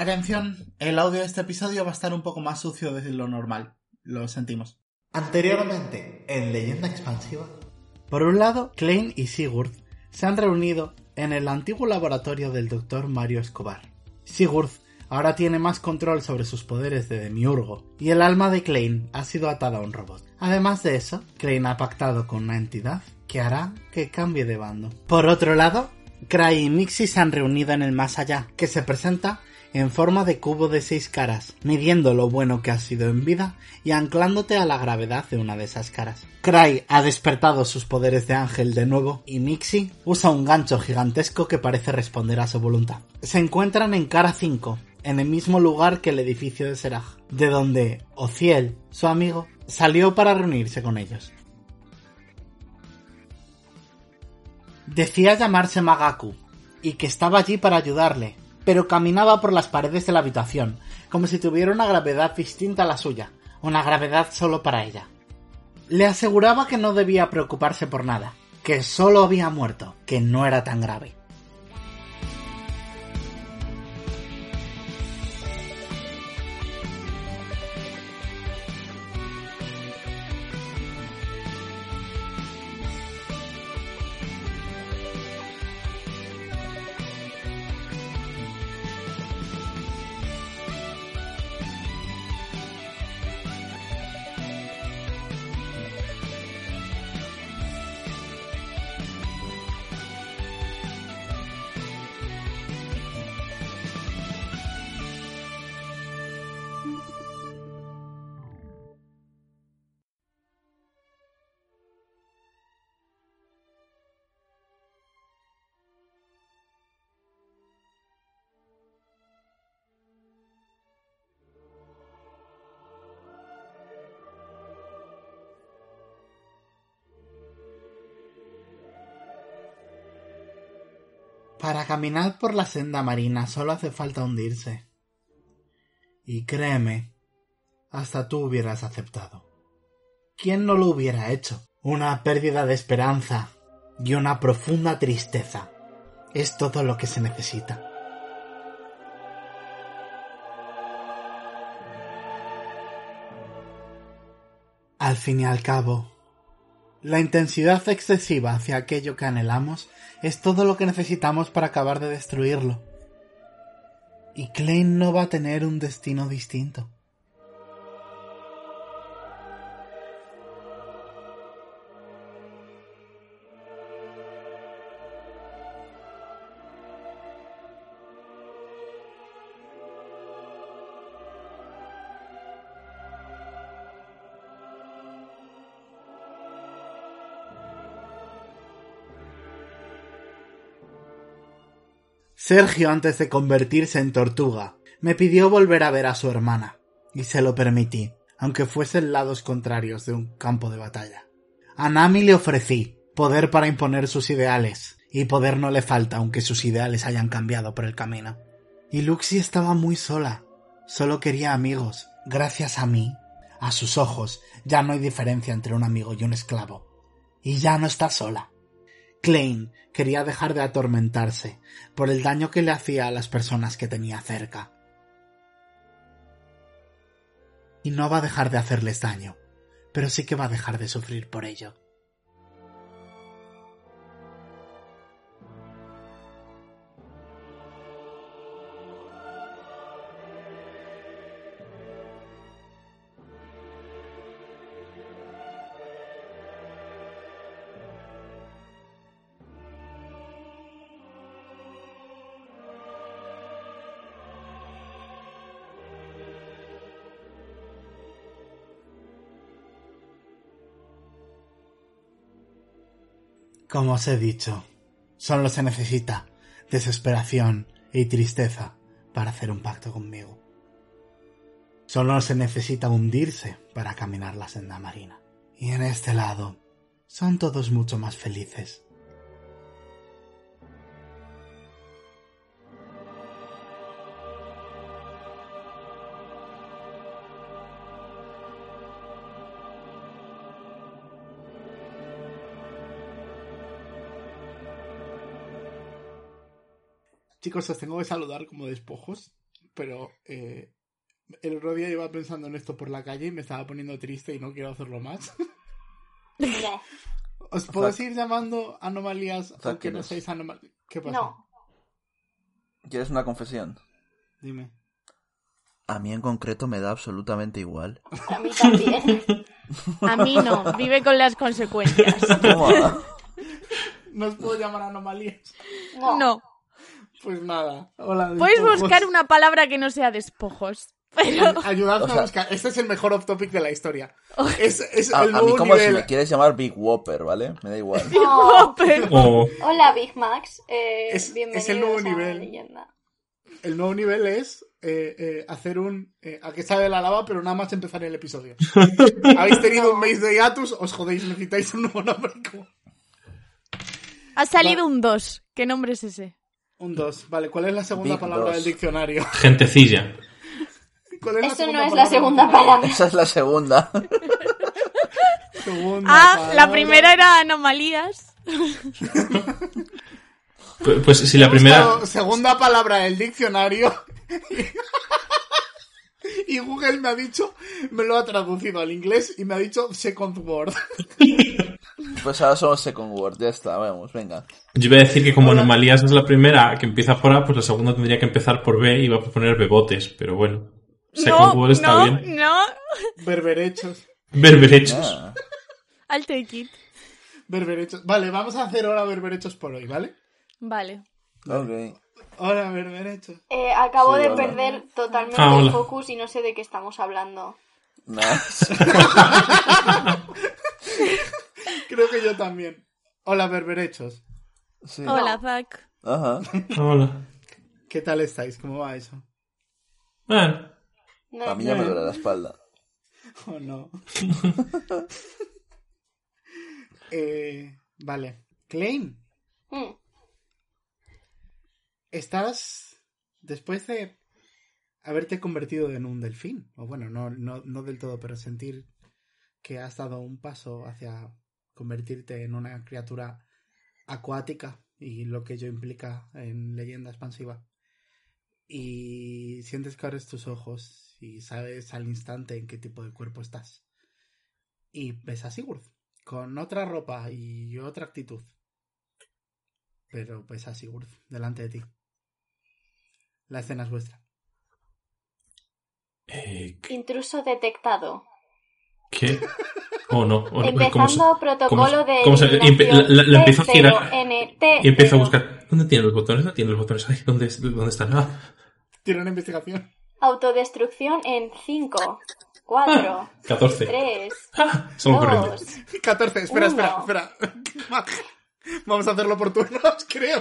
Atención, el audio de este episodio va a estar un poco más sucio de lo normal. Lo sentimos. Anteriormente, en Leyenda Expansiva. Por un lado, Klein y Sigurd se han reunido en el antiguo laboratorio del Dr. Mario Escobar. Sigurd ahora tiene más control sobre sus poderes de demiurgo y el alma de Klein ha sido atada a un robot. Además de eso, Klein ha pactado con una entidad que hará que cambie de bando. Por otro lado, Cry y Mixie se han reunido en el más allá, que se presenta en forma de cubo de seis caras, midiendo lo bueno que has sido en vida y anclándote a la gravedad de una de esas caras. Cry ha despertado sus poderes de ángel de nuevo y Mixie usa un gancho gigantesco que parece responder a su voluntad. Se encuentran en cara 5, en el mismo lugar que el edificio de Seraj, de donde Ociel, su amigo, salió para reunirse con ellos. Decía llamarse Magaku, y que estaba allí para ayudarle, pero caminaba por las paredes de la habitación, como si tuviera una gravedad distinta a la suya, una gravedad solo para ella. Le aseguraba que no debía preocuparse por nada, que solo había muerto, que no era tan grave. Para caminar por la senda marina solo hace falta hundirse. Y créeme, hasta tú hubieras aceptado. ¿Quién no lo hubiera hecho? Una pérdida de esperanza y una profunda tristeza es todo lo que se necesita. Al fin y al cabo, la intensidad excesiva hacia aquello que anhelamos es todo lo que necesitamos para acabar de destruirlo. Y Klein no va a tener un destino distinto. Sergio, antes de convertirse en tortuga, me pidió volver a ver a su hermana, y se lo permití, aunque fuesen lados contrarios de un campo de batalla. A Nami le ofrecí poder para imponer sus ideales, y poder no le falta aunque sus ideales hayan cambiado por el camino. Y Luxie estaba muy sola, solo quería amigos. Gracias a mí, a sus ojos, ya no hay diferencia entre un amigo y un esclavo. Y ya no está sola. Klein quería dejar de atormentarse por el daño que le hacía a las personas que tenía cerca. Y no va a dejar de hacerles daño, pero sí que va a dejar de sufrir por ello. Como os he dicho, solo se necesita desesperación y tristeza para hacer un pacto conmigo. Solo se necesita hundirse para caminar la senda marina. Y en este lado, son todos mucho más felices. Chicos, os tengo que saludar como despojos, pero eh, el otro día iba pensando en esto por la calle y me estaba poniendo triste y no quiero hacerlo más. No. ¿Os puedo seguir llamando anomalías sea, aunque no seáis anomalías? ¿Qué pasa? No. ¿Quieres una confesión? Dime. A mí en concreto me da absolutamente igual. A mí también. A mí no, vive con las consecuencias. ¿No os puedo llamar anomalías? No. No. Pues nada. Hola. Puedes despojos. buscar una palabra que no sea despojos. Pero Ayudadme O sea- a buscar. Este es el mejor off topic de la historia. Es, es A, el a mí como nivel. si me quieres llamar Big Whopper, ¿vale? Me da igual. No. O Hola, Big Max. Eh, Es- bienvenidos es el nuevo a nivel. Leyenda. El nuevo nivel es eh, eh, hacer un. eh, a que sabe la lava, pero nada más empezar el episodio. Habéis tenido un mes de hiatus, os jodéis, necesitáis un nuevo nombre. como- ha salido un 2. ¿Qué nombre es ese? Un 2. Vale, ¿cuál es la segunda Big palabra dos. del diccionario? gentecilla. ¿Cuál es la Eso no es la segunda palabra. Esa es la segunda. Segunda Ah, la palabra. primera era anomalías. Pu- Pues si la primera. segunda palabra del diccionario. Y Google me ha dicho, me lo ha traducido al inglés y me ha dicho second word. Pues ahora somos Second Word, ya está, vamos, venga. Yo iba a decir que como anomalías es la primera que empieza por A, pues la segunda tendría que empezar por B y va a poner bebotes, pero bueno. Second no, word está no, bien. no. Berberechos. Berberechos. Ah, I'll take it. Berberechos. Vale, vamos a hacer ahora berberechos por hoy, ¿vale? Vale. ok. Hola, berberechos. Eh, acabo Sí, de hola. perder totalmente Ah, el focus y no sé de qué estamos hablando. Nice. Creo que yo también. Hola, berberechos. Sí. Hola, Zack. Ajá. Hola. ¿Qué tal estáis? ¿Cómo va eso? Bueno, No. A mí ya me duele la espalda. Oh, no. eh, vale. Klein, Mm. Estás después de haberte convertido en un delfín, o bueno, no, no, no del todo, pero sentir que has dado un paso hacia convertirte en una criatura acuática y lo que ello implica en leyenda expansiva. Y sientes que abres tus ojos y sabes al instante en qué tipo de cuerpo estás. Y ves a Sigurd, con otra ropa y otra actitud. Pero ves a Sigurd delante de ti. La escena es vuestra. eh, Intruso detectado. ¿qué? Oh, no. Oh, no. Empezando ¿Cómo se- protocolo de cómo se- empe- la- la- la empiezo a girar T0NT. y empiezo a buscar. ¿Dónde tienen los botones? ¿Dónde tienen los botones? Ay, ¿dónde, dónde están? Ah, Tiene una investigación. Autodestrucción en 5, 4, 14. 3, Ah, corriendo. 2. 14, espera, espera, Uno. espera. Vamos a hacerlo por turnos, creo.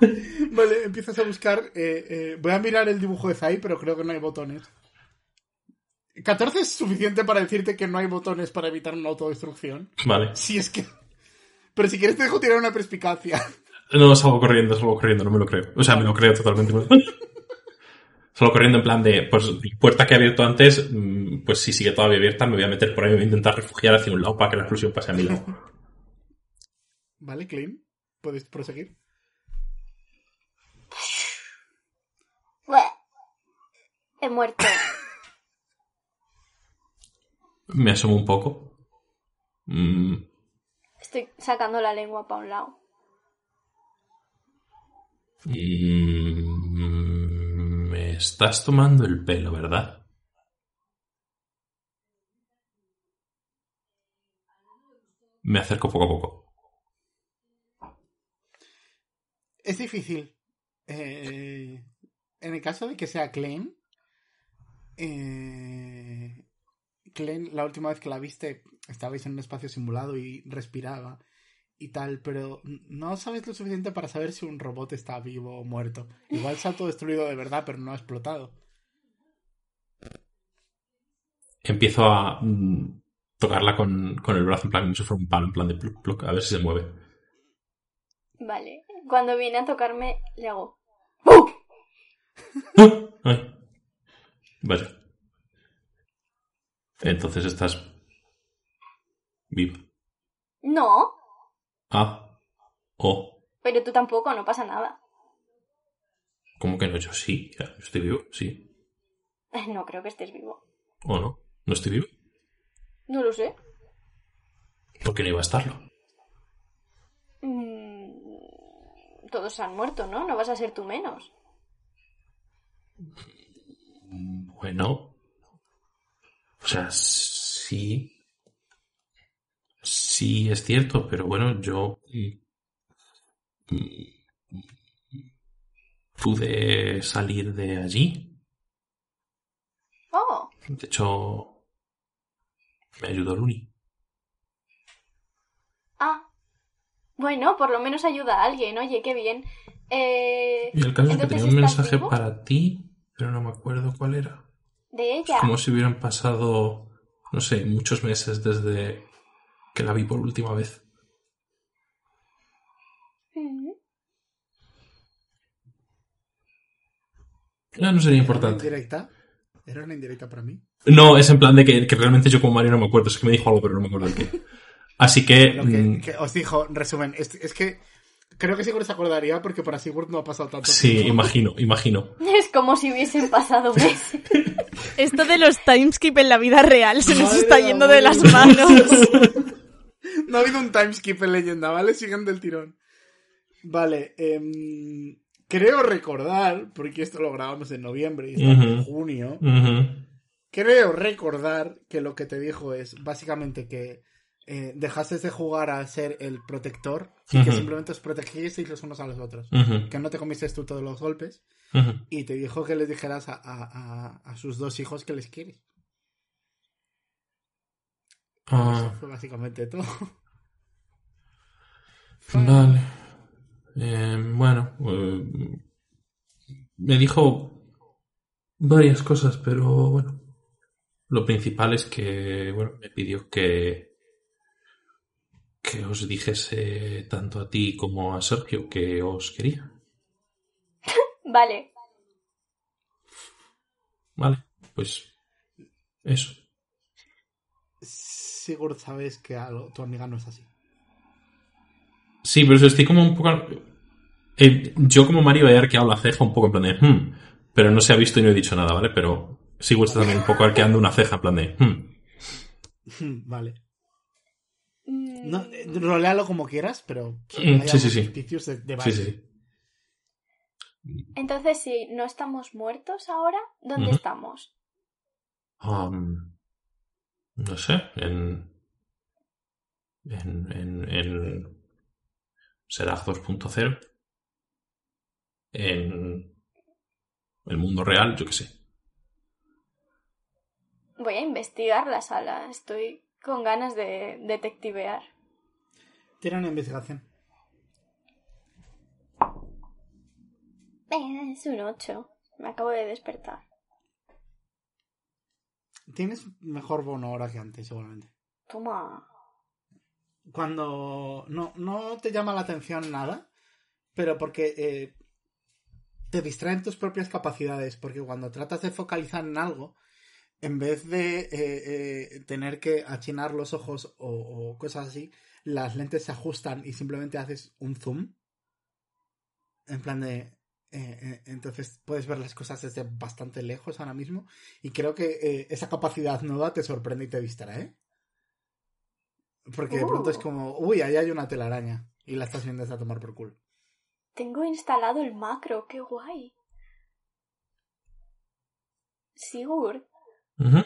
Vale, empiezas a buscar. eh, eh, voy a mirar el dibujo de Zai, pero creo que no hay botones. 14 es suficiente para decirte que no hay botones para evitar una autodestrucción. Vale. Si es que. Pero si quieres te dejo tirar una perspicacia. No, salgo corriendo, salgo corriendo, no me lo creo. O sea, me lo creo totalmente. Salgo corriendo en plan de, pues, puerta que he abierto antes, mm, pues si sigue todavía abierta, me voy a meter por ahí, me voy a intentar refugiar hacia un lado para que la explosión pase a mi lado. Vale, Clean. Puedes proseguir. He muerto. Me asomo un poco. Mm, Estoy sacando la lengua para un lado. mm, me estás tomando el pelo, ¿verdad? Me acerco poco a poco. Es difícil. Eh, en el caso de que sea Klein, eh, Klein, la última vez que la viste, estabais en un espacio simulado y respiraba y tal, pero no sabes lo suficiente para saber si un robot está vivo o muerto. Igual se ha autodestruido de verdad, pero no ha explotado. empiezo a mm, tocarla con, con el brazo en plan, como si fuera un palo, en plan de pluc, a ver si se mueve. Vale. Cuando viene a tocarme, le hago. Ay. Vaya. Entonces estás viva. No, Ah. Oh. pero tú tampoco, no pasa nada. ¿Cómo que no? Yo sí. yo estoy vivo, sí. No creo que estés vivo. ¿O no? ¿No estoy vivo? No lo sé. ¿Por qué no iba a estarlo? Mm, Todos han muerto, ¿no? No vas a ser tú menos. Bueno. O sea, sí. Sí, es cierto, pero bueno, yo. mm, Pude salir de allí. Oh, De hecho, me ayudó Luni. ah. Bueno, por lo menos ayuda a alguien. Oye, qué bien. Eh, Y el caso es que tenía un ¿estás mensaje vivo? para ti, pero no me acuerdo cuál era. De Es ella. como si hubieran pasado, no sé, muchos meses desde que la vi por última vez. Mm. Ah, no sería ¿Era una importante. indirecta? ¿Era una indirecta para mí? No, es en plan de que, que realmente yo como Mario no me acuerdo. Es que me dijo algo, pero no me acuerdo de qué. Así que... Lo que, mm, que os dijo, resumen, es, es que creo que Sigurd se acordaría porque para Sigurd no ha pasado tanto sí, tiempo. imagino, imagino. Es como si hubiesen pasado meses. Esto de los timeskip en la vida real se nos está yendo de las manos. No ha habido un timeskip en leyenda, ¿vale? Siguen del tirón. Vale, em, creo recordar, porque esto lo grabamos en noviembre y estamos en Ujú. junio, creo recordar que lo que te dijo es básicamente que eh, dejases de jugar a ser el protector y que simplemente os protegisteis los unos a los otros. Que no te comiste tú todos los golpes y te dijo que les dijeras a, a- a- a sus dos hijos que les quieres. Eso Ah, fue básicamente todo. vale. Eh, bueno, eh, me dijo varias cosas, pero bueno. Lo principal es que, bueno, me pidió que que os dijese tanto a ti como a Sergio que os quería. Vale. Vale, pues eso. Sigurd, sabes que algo- tu amiga no es así. Sí, pero estoy como un poco... eh, yo como Mario he arqueado la ceja un poco en plan de... "Hmm", pero no se ha visto y no he dicho nada, ¿vale? Pero sigo está también un poco arqueando una ceja en plan de... "Hmm". vale. No, eh, rolealo como quieras, pero sí, sí, sí. indicios de, de Sí, sí, sí. Entonces, si no estamos muertos ahora, ¿dónde estamos? Um, no sé, en... En... En... en Seraph 2.0. En... El mundo real, yo qué sé. Voy a investigar la sala. Estoy con ganas de detectivear. Tira una investigación. Es un 8. Me acabo de despertar. Tienes mejor bono ahora que antes, seguramente. Toma. Cuando no, no te llama la atención nada, pero porque eh, te distraen tus propias capacidades, porque cuando tratas de focalizar en algo, en vez de eh, eh, tener que achinar los ojos o, o cosas así, las lentes se ajustan y simplemente haces un zoom. En plan de... eh, eh, entonces puedes ver las cosas desde bastante lejos ahora mismo y creo que eh, esa capacidad nueva te sorprende y te distrae. Porque de pronto es Uh. como, uy, ahí hay una telaraña y la estás viendo a tomar por culo. Tengo instalado el macro. Qué guay. Sigurd, Ujú.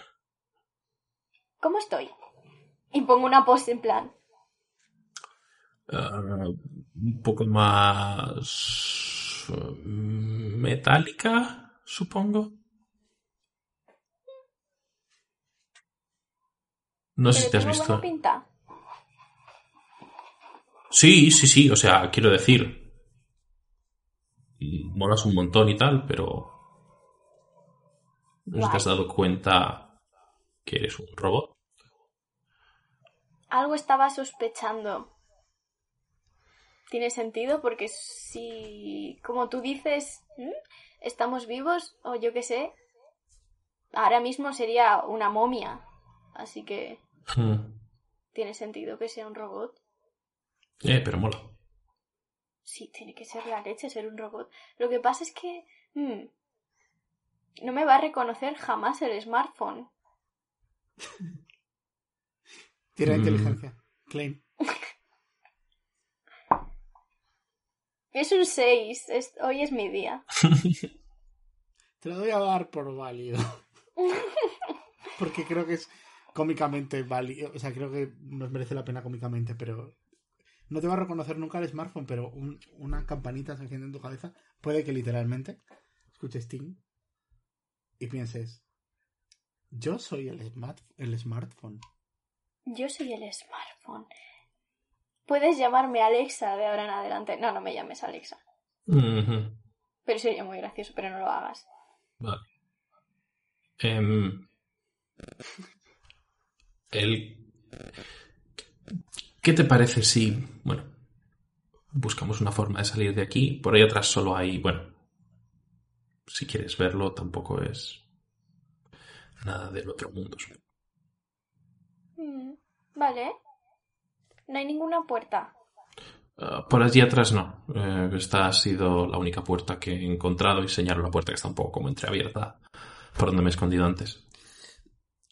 ¿cómo estoy? Y pongo una post en plan. Ah, un poco más... eh, metálica, supongo. No sé si ¿Pero te has visto. buena pinta? Sí, sí, sí, o sea, quiero decir, mm, molas un montón y tal, pero no sé si te has dado cuenta que eres un robot. Algo estaba sospechando. ¿Tiene sentido? Porque si, como tú dices, estamos vivos, o yo qué sé, ahora mismo sería una momia. Así que Hmm. tiene sentido que sea un robot. Eh, pero mola. Sí, tiene que ser la leche ser un robot. Lo que pasa es que mm, no me va a reconocer jamás el smartphone. Tira Mm. inteligencia. Klein. Es un 6. es- hoy es mi día. Te lo voy a dar por válido. Porque creo que es cómicamente válido. O sea, creo que nos merece la pena cómicamente, pero. No te va a reconocer nunca el smartphone, pero un- una campanita se enciende en tu cabeza. Puede que literalmente escuches ting y pienses: Yo soy el, smart, el smartphone. Yo soy el smartphone. Puedes llamarme Alexa de ahora en adelante. No, no me llames Alexa. Pero sería muy gracioso, pero no lo hagas. Vale. Em, el... ¿Qué te parece si, bueno, buscamos una forma de salir de aquí? Por ahí atrás solo hay, bueno, si quieres verlo, tampoco es nada del otro mundo. Mm, vale. No hay ninguna puerta. Ah, por allí atrás no. Eh, esta ha sido la única puerta que he encontrado y señalo la puerta que está un poco como entreabierta por donde me he escondido antes.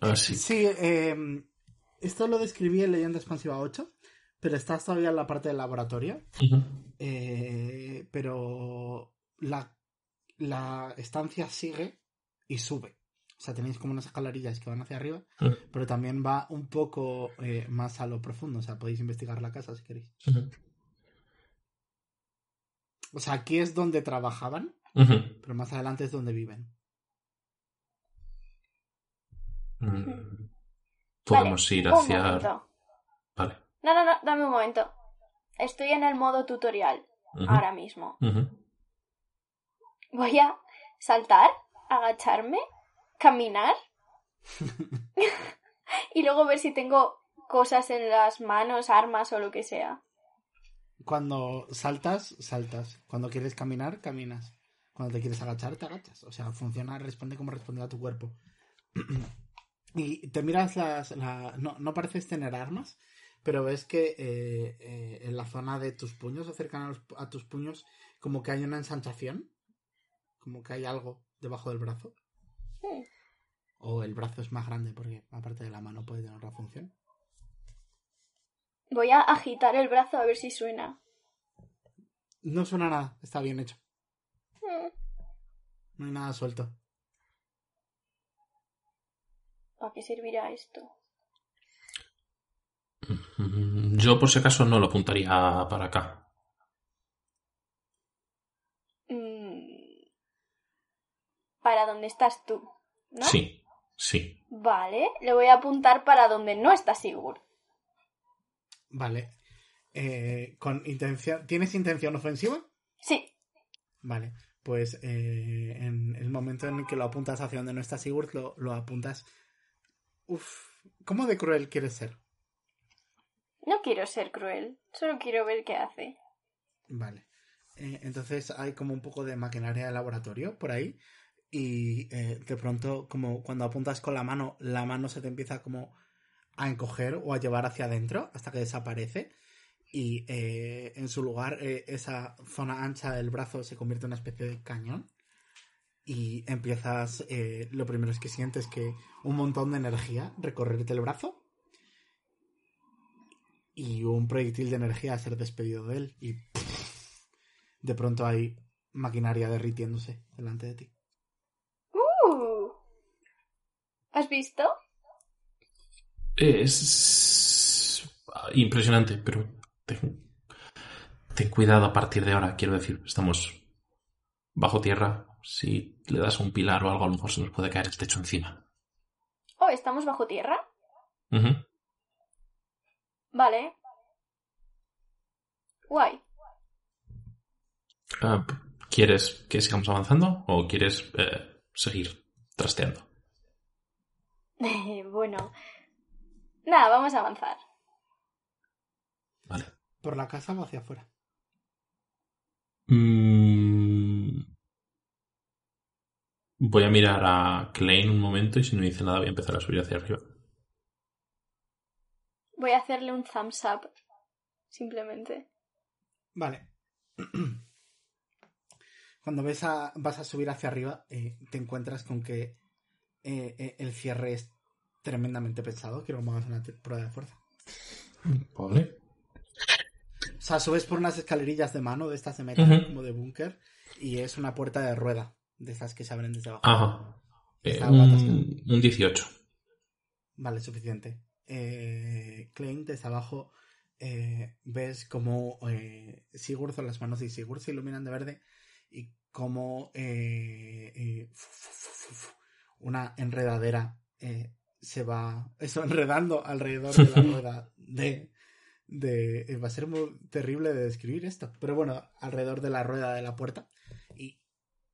Así. Sí, eh, esto lo describí en Leyenda Expansiva 8, pero estás todavía en la parte del laboratorio. Eh, pero la, la estancia sigue y sube. O sea, tenéis como unas escalerillas que van hacia arriba, pero también va un poco eh, más a lo profundo. O sea, podéis investigar la casa si queréis. O sea, aquí es donde trabajaban, pero más adelante es donde viven. Mm. Podemos Vale, ir hacia. Vale. No, no, no, dame un momento. Estoy en el modo tutorial ahora mismo. Voy a saltar, agacharme, caminar y luego ver si tengo cosas en las manos, armas o lo que sea. Cuando saltas, saltas. Cuando quieres caminar, caminas. Cuando te quieres agachar, te agachas. O sea, funciona, responde como responde a tu cuerpo. y te miras las... la- No, no pareces tener armas, pero ves que eh, eh, en la zona de tus puños o cercano a, los- a tus puños, como que hay una ensanchación. Como que hay algo debajo del brazo. Hmm. O el brazo es más grande porque aparte de la mano puede tener otra función. Voy a agitar el brazo a ver si suena. No suena nada, está bien hecho. Hmm, No hay nada suelto. ¿Para qué servirá esto? Yo, por si acaso, no lo apuntaría para acá. Mm, Para donde estás tú, ¿no? Sí, sí. Vale, le voy a apuntar para donde no está Sigurd. Vale. Eh, con intención. ¿Tienes intención ofensiva? Sí, Vale. Pues eh, en el momento en el que lo apuntas hacia donde no está Sigurd, lo, lo apuntas. Uf. ¿Cómo de cruel quieres ser? no quiero ser cruel, solo quiero ver qué hace. Vale. Eh, entonces hay como un poco de maquinaria de laboratorio por ahí. Y eh, de pronto, como cuando apuntas con la mano, la mano se te empieza como a encoger o a llevar hacia adentro hasta que desaparece. Y eh, en su lugar, eh, esa zona ancha del brazo se convierte en una especie de cañón. Y empiezas. lo primero es que sientes que un montón de energía recorrerte el brazo. Y un proyectil de energía a ser despedido de él. Y de pronto hay maquinaria derritiéndose delante de ti. Uh. ¿Has visto? Es impresionante, pero ten, ten cuidado a partir de ahora. Quiero decir, estamos bajo tierra. Si le das un pilar o algo, a lo mejor se nos puede caer el techo encima. Oh, ¿estamos bajo tierra? Vale. Guay. Ah, ¿Quieres que sigamos avanzando o quieres eh, seguir trasteando? bueno. Nada, vamos a avanzar. Vale. ¿Por la casa o hacia afuera? Mm, Voy a mirar a Klein un momento y si no dice nada voy a empezar a subir hacia arriba. Voy a hacerle un thumbs up. Simplemente. Vale. Cuando ves a, vas a subir hacia arriba, eh, te encuentras con que eh, eh, el cierre es tremendamente pesado. Quiero que me hagas una prueba de fuerza. Vale. O sea, subes por unas escalerillas de mano de estas de metal, como de búnker, y es una puerta de rueda, de esas que se abren desde abajo. Ajá. Eh, un, un 18. Vale, suficiente. Eh, Klein, desde abajo, eh, ves como eh, Sigurd o las manos de Sigurd se iluminan de verde y como eh, eh, una enredadera eh, se va eso enredando alrededor de la rueda de, de eh, va a ser muy terrible de describir esto pero bueno alrededor de la rueda de la puerta y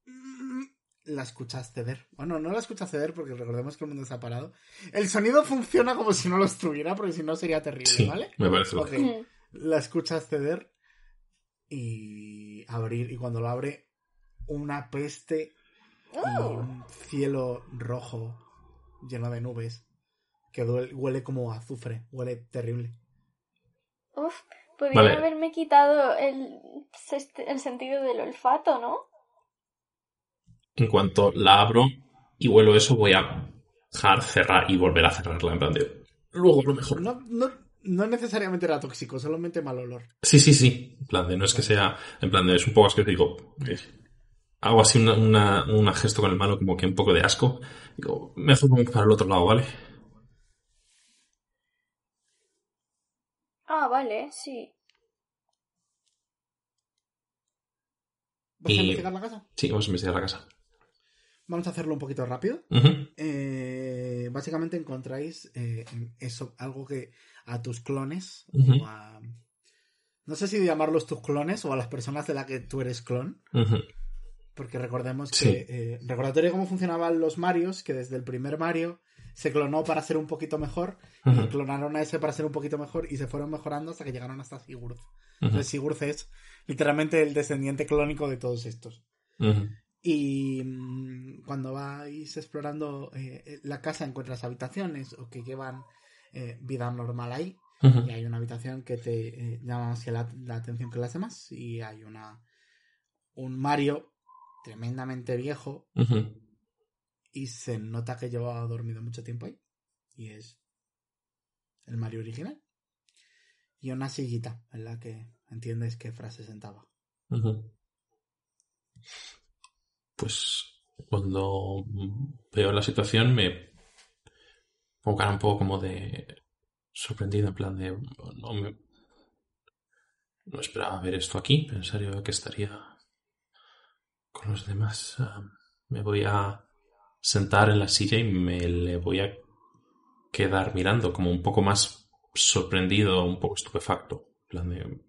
mm, la escuchas ceder bueno no la escuchas ceder porque recordemos que el mundo se ha parado el sonido funciona como si no lo estuviera porque si no sería terrible Sí, vale me parece Ok. lógico. la escuchas ceder y abrir y cuando lo abre una peste y ¡Oh! un cielo rojo lleno de nubes que duele- huele como a azufre, huele terrible. Uf, podría Vale. haberme quitado el, el sentido del olfato, ¿no? En cuanto la abro y huelo eso, voy a dejar cerrar y volver a cerrarla en plan de... Luego a lo mejor. No, no, no necesariamente era tóxico, solamente mal olor. Sí, sí, sí. En plan de, no es que sea... En plan de, es un poco asqueroso. Digo... hago así una, una, una gesto con el mano como que un poco de asco. Digo, mejor vamos para el otro lado, ¿vale? Ah, vale, sí. ¿Vas Y- a investigar la casa? Sí, vamos a investigar la casa. Vamos a hacerlo un poquito rápido. Eh, básicamente encontráis eh, eso, algo que a tus clones, o a- no sé si llamarlos tus clones o a las personas de las que tú eres clon, Ujú. Porque recordemos Sí. que, eh, recordatorio cómo funcionaban los Marios, que desde el primer Mario se clonó para ser un poquito mejor, y clonaron a ese para ser un poquito mejor, y se fueron mejorando hasta que llegaron hasta Sigurd. Entonces Sigurd es literalmente el descendiente clónico de todos estos. Y mm, cuando vais explorando eh, la casa encuentras habitaciones o que llevan eh, vida normal ahí. Y hay una habitación que te eh, llama más la, la atención que las demás. Y hay una un Mario tremendamente viejo y se nota que lleva dormido mucho tiempo ahí. Y es el Mario original. Y una sillita en la que entiendes qué frase sentaba. Pues cuando veo la situación me pongo cara un poco como de sorprendido, en plan de no me no esperaba ver esto aquí, pensaría que estaría con los demás. Ah, me voy a sentar en la silla y me le voy a quedar mirando como un poco más sorprendido, un poco estupefacto. En plan de...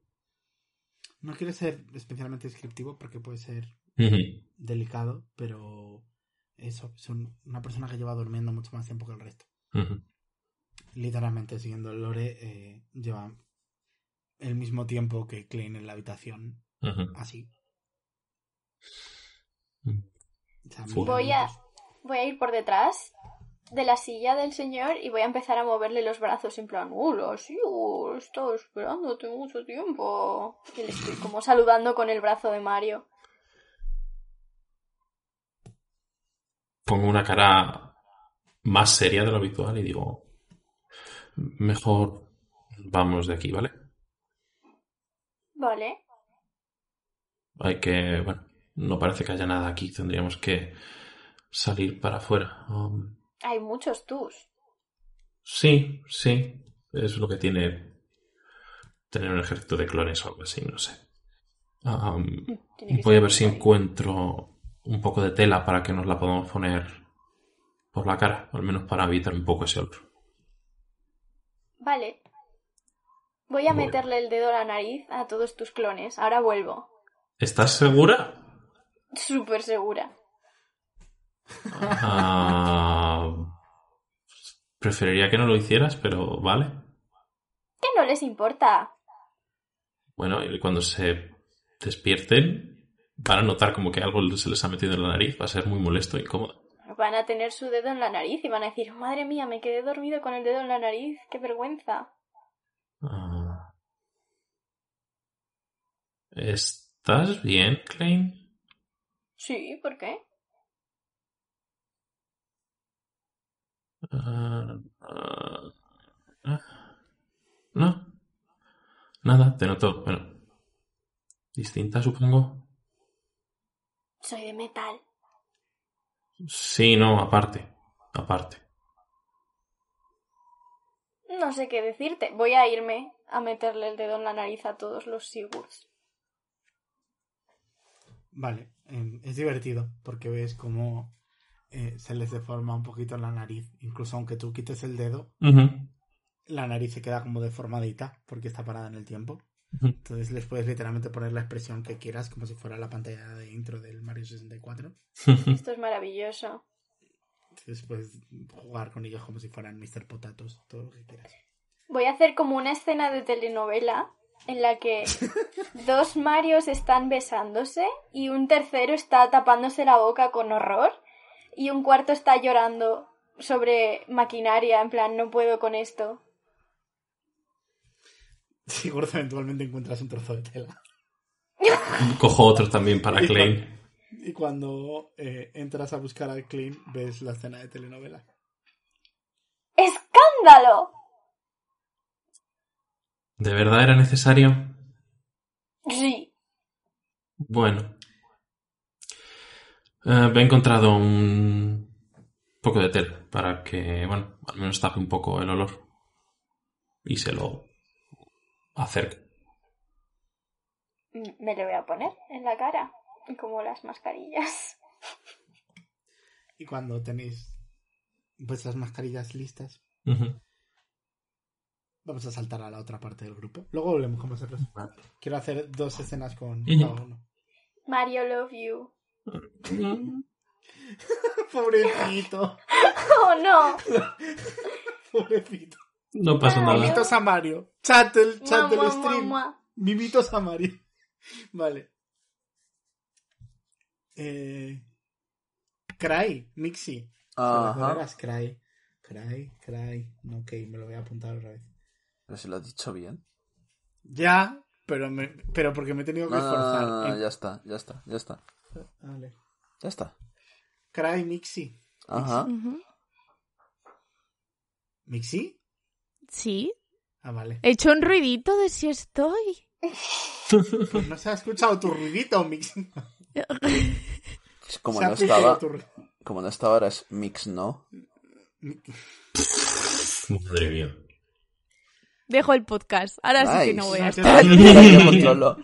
No quiero ser especialmente descriptivo porque puede ser delicado, pero eso, son una persona que lleva durmiendo mucho más tiempo que el resto. Literalmente, siguiendo el lore, eh, lleva el mismo tiempo que Klein en la habitación, así. Mm. Voy a, voy a ir por detrás de la silla del señor y voy a empezar a moverle los brazos en plan, hola, sí, he estado esperándote mucho tiempo. Y le estoy como saludando con el brazo de Mario. pongo una cara más seria de lo habitual y digo, mejor vámonos de aquí, ¿vale? Vale. Hay que, bueno, no parece que haya nada aquí, tendríamos que salir para afuera. Um, Hay muchos tus. sí, sí, es lo que tiene tener un ejército de clones o algo así, no sé. Um, voy a ver si encuentro un poco de tela para que nos la podamos poner por la cara, al menos para evitar un poco ese olor. Vale. Voy a Bueno. meterle el dedo a la nariz a todos tus clones. Ahora vuelvo. ¿Estás segura? Súper segura. Ah, Preferiría que no lo hicieras, pero vale. Que no les importa. Bueno, y cuando se despierten, van a notar como que algo se les ha metido en la nariz. Va a ser muy molesto e incómodo. Van a tener su dedo en la nariz y van a decir, madre mía, me quedé dormido con el dedo en la nariz, qué vergüenza. Ah. ¿Estás bien, Klein? Sí, ¿por qué? Ah, ah, no. Nada, te noto. Bueno. Distinta, supongo. Soy de metal. Sí, no, aparte. Aparte. No sé qué decirte. Voy a irme a meterle el dedo en la nariz a todos los Sigurds. Vale, eh, es divertido porque ves cómo eh, se les deforma un poquito la nariz. Incluso aunque tú quites el dedo, la nariz se queda como deformadita porque está parada en el tiempo. Entonces les puedes literalmente poner la expresión que quieras, como si fuera la pantalla de intro del Mario 64. Esto es maravilloso. Entonces puedes jugar con ellos como si fueran Mr. Potatos, todo lo que quieras. Voy a hacer como una escena de telenovela en la que dos Marios están besándose y un tercero está tapándose la boca con horror y un cuarto está llorando sobre maquinaria, en plan, no puedo con esto. Seguro eventualmente encuentras un trozo de tela. Cojo otro también para Klein. Y cuando eh, entras a buscar a Clean, ves la escena de telenovela. ¡Escándalo! ¿De verdad era necesario? Sí. Bueno. Eh, he encontrado un poco de tela para que, bueno, al menos tape un poco el olor. Y se lo acerco. Mm, Me lo voy a poner en la cara, como las mascarillas. Y cuando tenéis vuestras mascarillas listas. Vamos a saltar a la otra parte del grupo. Luego volvemos con vosotros. Quiero hacer dos escenas con cada uno. Mario, love you. Pobrecito, ¡Oh, no! pobrecito. No pasa nada. Mimitos a Mario. Chat del, chat del stream. mua. Mimitos a Mario. Vale. Eh... Cry, Mixi. Ajá. Cry. Cry, Cry. No, ok, me lo voy a apuntar otra vez. Pero si lo has dicho bien. Ya, pero, me, pero porque me he tenido que No, no, no, esforzar. no, no, en- ya está, ya está, ya está. Vale. Ya está. Cry, Mixi. Ajá. ¿Mixi? Sí. Ah, vale. He hecho un ruidito de si estoy. Pues no se ha escuchado tu ruidito, Mixi. Como no estaba, tu ru- como no estaba ahora es mix, ¿no? Madre mía. Dejo el podcast. Ahora sí que no voy a estar. yo controlo.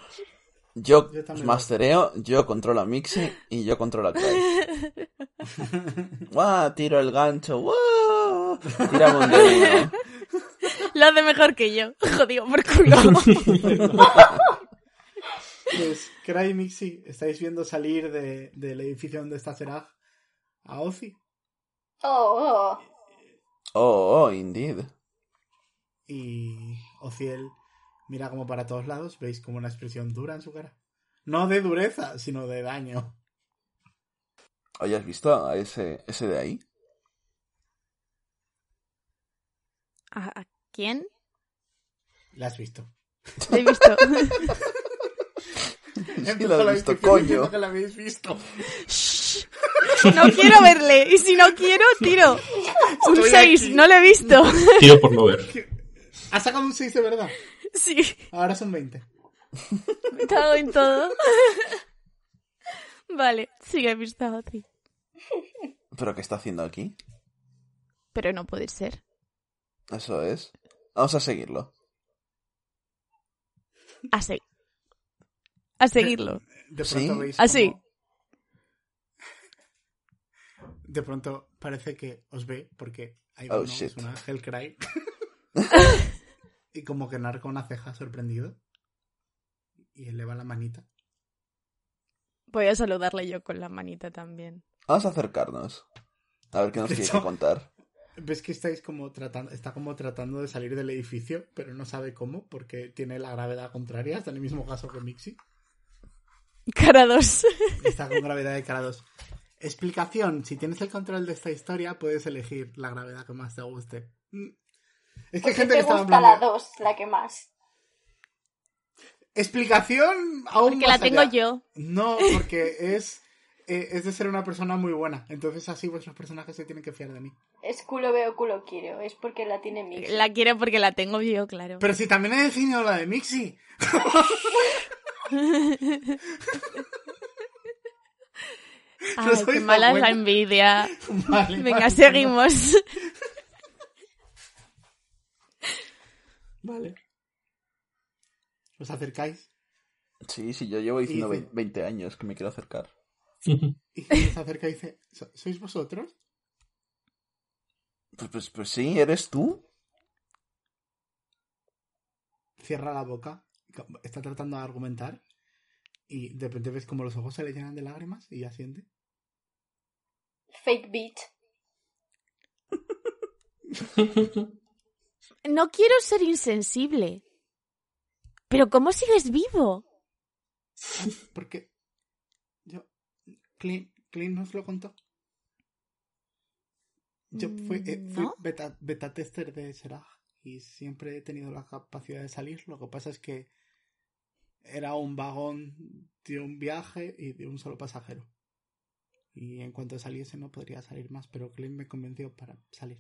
Yo Yo también mastereo, yo controlo a Mixi y yo controlo a Cry. ¡Guau! Tiro el gancho. ¡Guau! Tira un dedo. Lo hace mejor que yo. Jodido por culo. Pues, Cry, Mixi, estáis viendo salir de- del edificio donde está Zerag a Ozzy. Oh, oh. Oh, oh, indeed. Y Ociel mira como para todos lados. Veis como una expresión dura en su cara. No de dureza, sino de daño. ¿has visto a ese, ese de ahí? ¿A, a quién? La has visto. Lo he visto. Sí, lo has visto, coño. diciendo que la habéis visto. No quiero verle. Y si no quiero, tiro. Un Estoy 6. aquí. No lo he visto. Tiro por no ver. Ha sacado un 6 de verdad. Sí. Ahora son 20. Me cago en todo. Vale. A Ozzy. ¿Pero qué está haciendo aquí? Pero no puede ser. Eso es. Vamos a seguirlo. A, se- a seguirlo. De pronto ¿Sí? veis sí. como- De pronto parece que os ve porque hay Oh, uno, shit. es una Hellcry. Y como que narca una ceja sorprendido. Y eleva la manita. Voy a saludarle yo con la manita también. Vamos a acercarnos. A ver qué nos que contar. ves que estáis como tratando, está como tratando de salir del edificio, pero no sabe cómo, porque tiene la gravedad contraria, está en el mismo caso que Mixi. Cara 2. Está con gravedad de cara 2. Explicación, si tienes el control de esta historia, puedes elegir la gravedad que más te guste. Es que hay ¿Por qué gente te que gusta la 2, la que más? Explicación aún Porque más la tengo allá. yo. No, porque es, eh, es de ser una persona muy buena. Entonces así vuestros personajes se tienen que fiar de mí. Es culo veo, culo quiero. Es porque la tiene Mix. La quiero porque la tengo yo, claro. Pero si también he definido la de Mixi. Ay, qué la mala es la envidia. Vale, Venga, vale, seguimos. Vale. ¿Os acercáis? Sí, sí, yo llevo diciendo Y dice- 20 años que me quiero acercar. Y se acerca y dice, "¿So- ¿sois vosotros? Pues, pues, pues sí, ¿eres tú? Cierra la boca. Está tratando de argumentar. Y de repente ves como los ojos se le llenan de lágrimas y asiente. Fake beat. No quiero ser insensible. Pero ¿cómo sigues vivo? Porque yo... Clint, Clint nos lo contó. Yo fui, eh, Mm, fui ¿no? beta, beta tester de Serag y siempre he tenido la capacidad de salir. Lo que pasa es que era un vagón de un viaje y de un solo pasajero. Y en cuanto saliese no podría salir más, pero Clint me convenció para salir.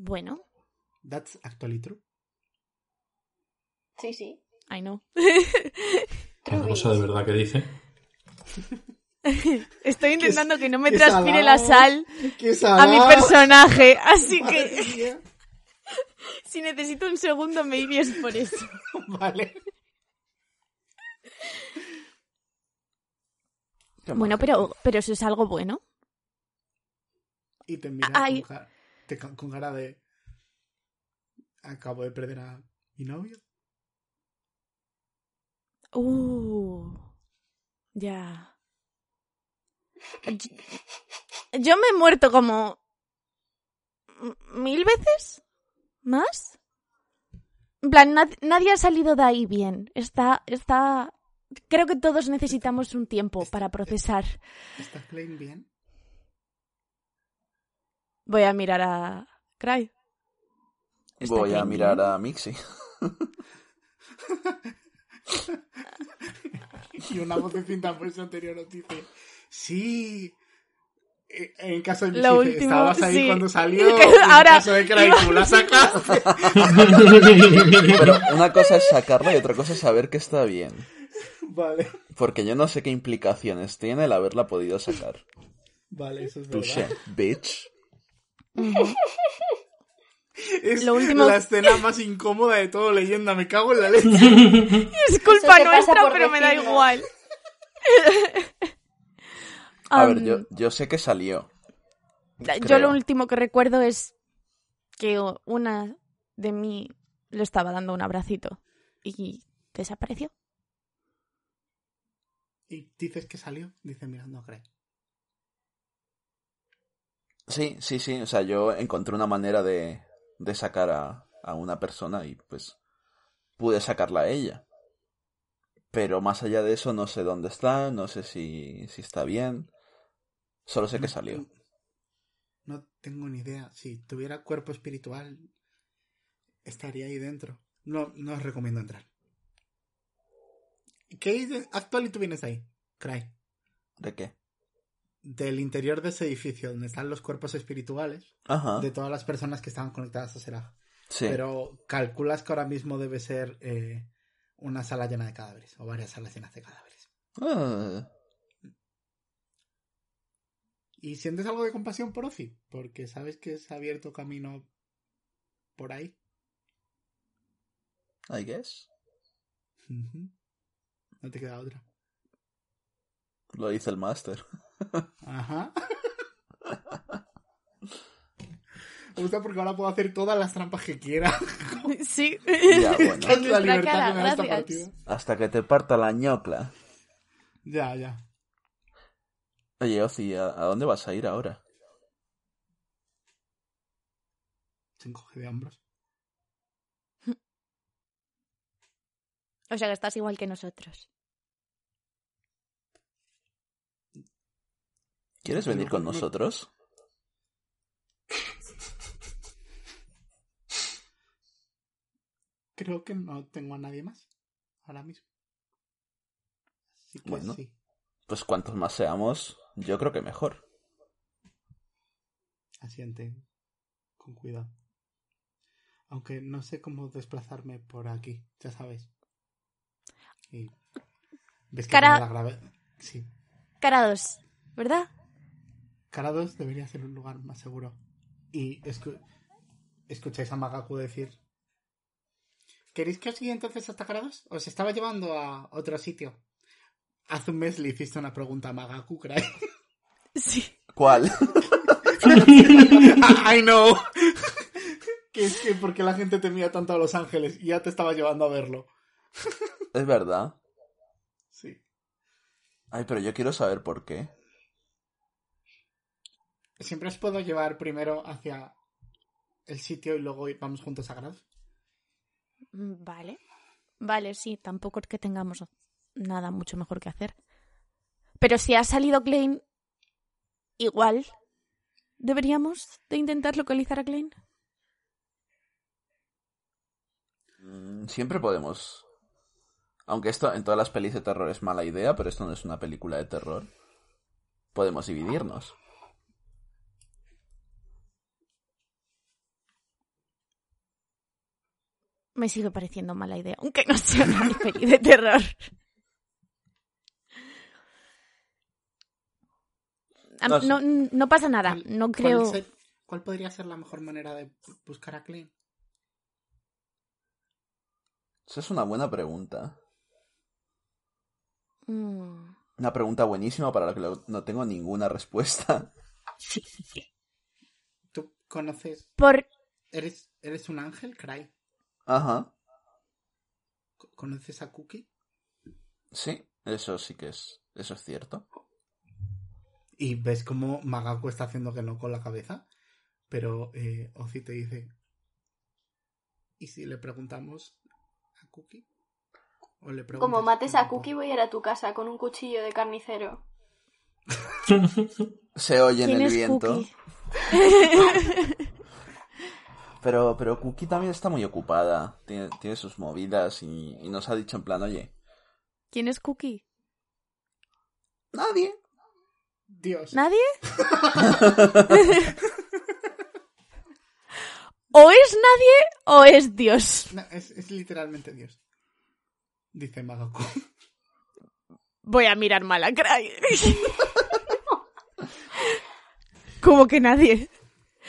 Bueno, That's actually true. Sí, sí. I know. Una cosa de verdad que dice. Estoy intentando que no me transpire la sal ¡Qué a mi personaje. Así Madre que mía. si necesito un segundo, maybe es por eso. Vale. Bueno, pero, pero eso es algo bueno. Y te mira Ay. con, te con cara de... Acabo de perder a mi novio. Uh, ya. Yo me he muerto como mil veces más. En plan, nad- nadie ha salido de ahí bien. Está, está. Creo que todos necesitamos un tiempo para procesar. ¿Está Klein bien? Voy a mirar a Cry. ¿Está Voy a mirar a Mixi. Y una vocecita por su anterior nos dice... Sí... Eh, En caso de Missy, último, estabas ahí sí. cuando salió. Que En ahora caso de iba- tú la sacaste. Pero una cosa es sacarla y otra cosa es saber que está bien. Vale. Porque yo no sé qué implicaciones tiene el haberla podido sacar. Vale, eso es Touché, Es Lo último- la escena más incómoda de todo leyenda. Me cago en la leche. Es culpa nuestra, pero me da igual. A ver, yo, yo sé que salió. Yo creo. lo último que recuerdo es que una de mí le estaba dando un abracito y desapareció. Y dices que salió. Dice mirando a Craig. Sí, sí, sí. O sea, yo encontré una manera de, de sacar a, a una persona y pues pude sacarla a ella. Pero más allá de eso no sé dónde está, no sé si, si está bien. Solo sé que salió. No tengo ni idea. Si tuviera cuerpo espiritual, estaría ahí dentro. No, no os recomiendo entrar. ¿Qué? Actual tú vienes ahí, Cry. ¿De qué? Del interior de ese edificio donde están los cuerpos espirituales Ajá. de todas las personas que estaban conectadas a Seraj. Sí. Pero calculas que ahora mismo debe ser eh, una sala llena de cadáveres o varias salas llenas de cadáveres. Ah, ¿Y sientes algo de compasión por Ozzy? Porque sabes que se ha abierto camino por ahí. I guess. No te queda otra. Lo dice el máster. Ajá. Me gusta porque ahora puedo hacer todas las trampas que quiera. Sí. Ya, bueno. Esta es la nuestra libertad cara, que me da esta gracias. partida. Hasta que te parta la ñocla. Ya, ya. Oye, Ozzy, ¿a, a dónde vas a ir ahora? Se encoge de hombros. O sea que estás igual que nosotros. ¿Quieres venir con nosotros? Creo que no tengo a nadie más. Ahora mismo. Así que Bueno. sí. Pues cuantos más seamos, yo creo que mejor. Asiente. Con cuidado. Aunque no sé cómo desplazarme por aquí, ya sabes. Y... ¿Ves que Cara- la grave- Sí. Cara 2, ¿verdad? Cara 2 debería ser un lugar más seguro. Y escu- escucháis a Magaku decir... ¿Queréis que os guíe entonces hasta Cara 2? Os estaba llevando a otro sitio. Hace un mes le hiciste una pregunta a Magaku, Cray. Sí. ¿Cuál? I know. que es que porque la gente temía tanto a Los Ángeles y ya te estaba llevando a verlo. es verdad. Sí. Ay, pero yo quiero saber por qué. Siempre os puedo llevar primero hacia el sitio y luego ir- vamos juntos a Grados. Mm, Vale. Vale, sí, tampoco es que tengamos nada mucho mejor que hacer. Pero si ha salido Klein, igual deberíamos de intentar localizar a Klein. Mm, Siempre podemos. Aunque esto en todas las pelis de terror es mala idea, pero esto no es una película de terror. Podemos dividirnos. Me sigue pareciendo mala idea, aunque no sea una peli de terror. No. No, no pasa nada, ¿Cuál- no cuál creo... ser- ¿Cuál podría ser la mejor manera de bu- buscar a Klein? Esa es una buena pregunta. Mm, Una pregunta buenísima para la que no tengo ninguna respuesta. ¿Tú conoces? Por... ¿Eres, eres un ángel, Cry? Ajá. Co- ¿Conoces a Cookie? Sí, eso sí que es. Eso es cierto. Y ves cómo Magaku está haciendo que no con la cabeza. Pero eh, Ozzy te dice... ¿Y si le preguntamos a Cookie? ¿O le Como mates a Cookie, voy a ir a tu casa con un cuchillo de carnicero. Se oye en ¿Quién el viento. Pero, pero Cookie también está muy ocupada. Tiene, tiene sus movidas y, y nos ha dicho en plan, oye, ¿Quién es Cookie? nadie. Dios. ¿Nadie? o es nadie o es Dios. No, es, es literalmente Dios. Dice Magaku. Voy a mirar mal a Cry. Como que nadie.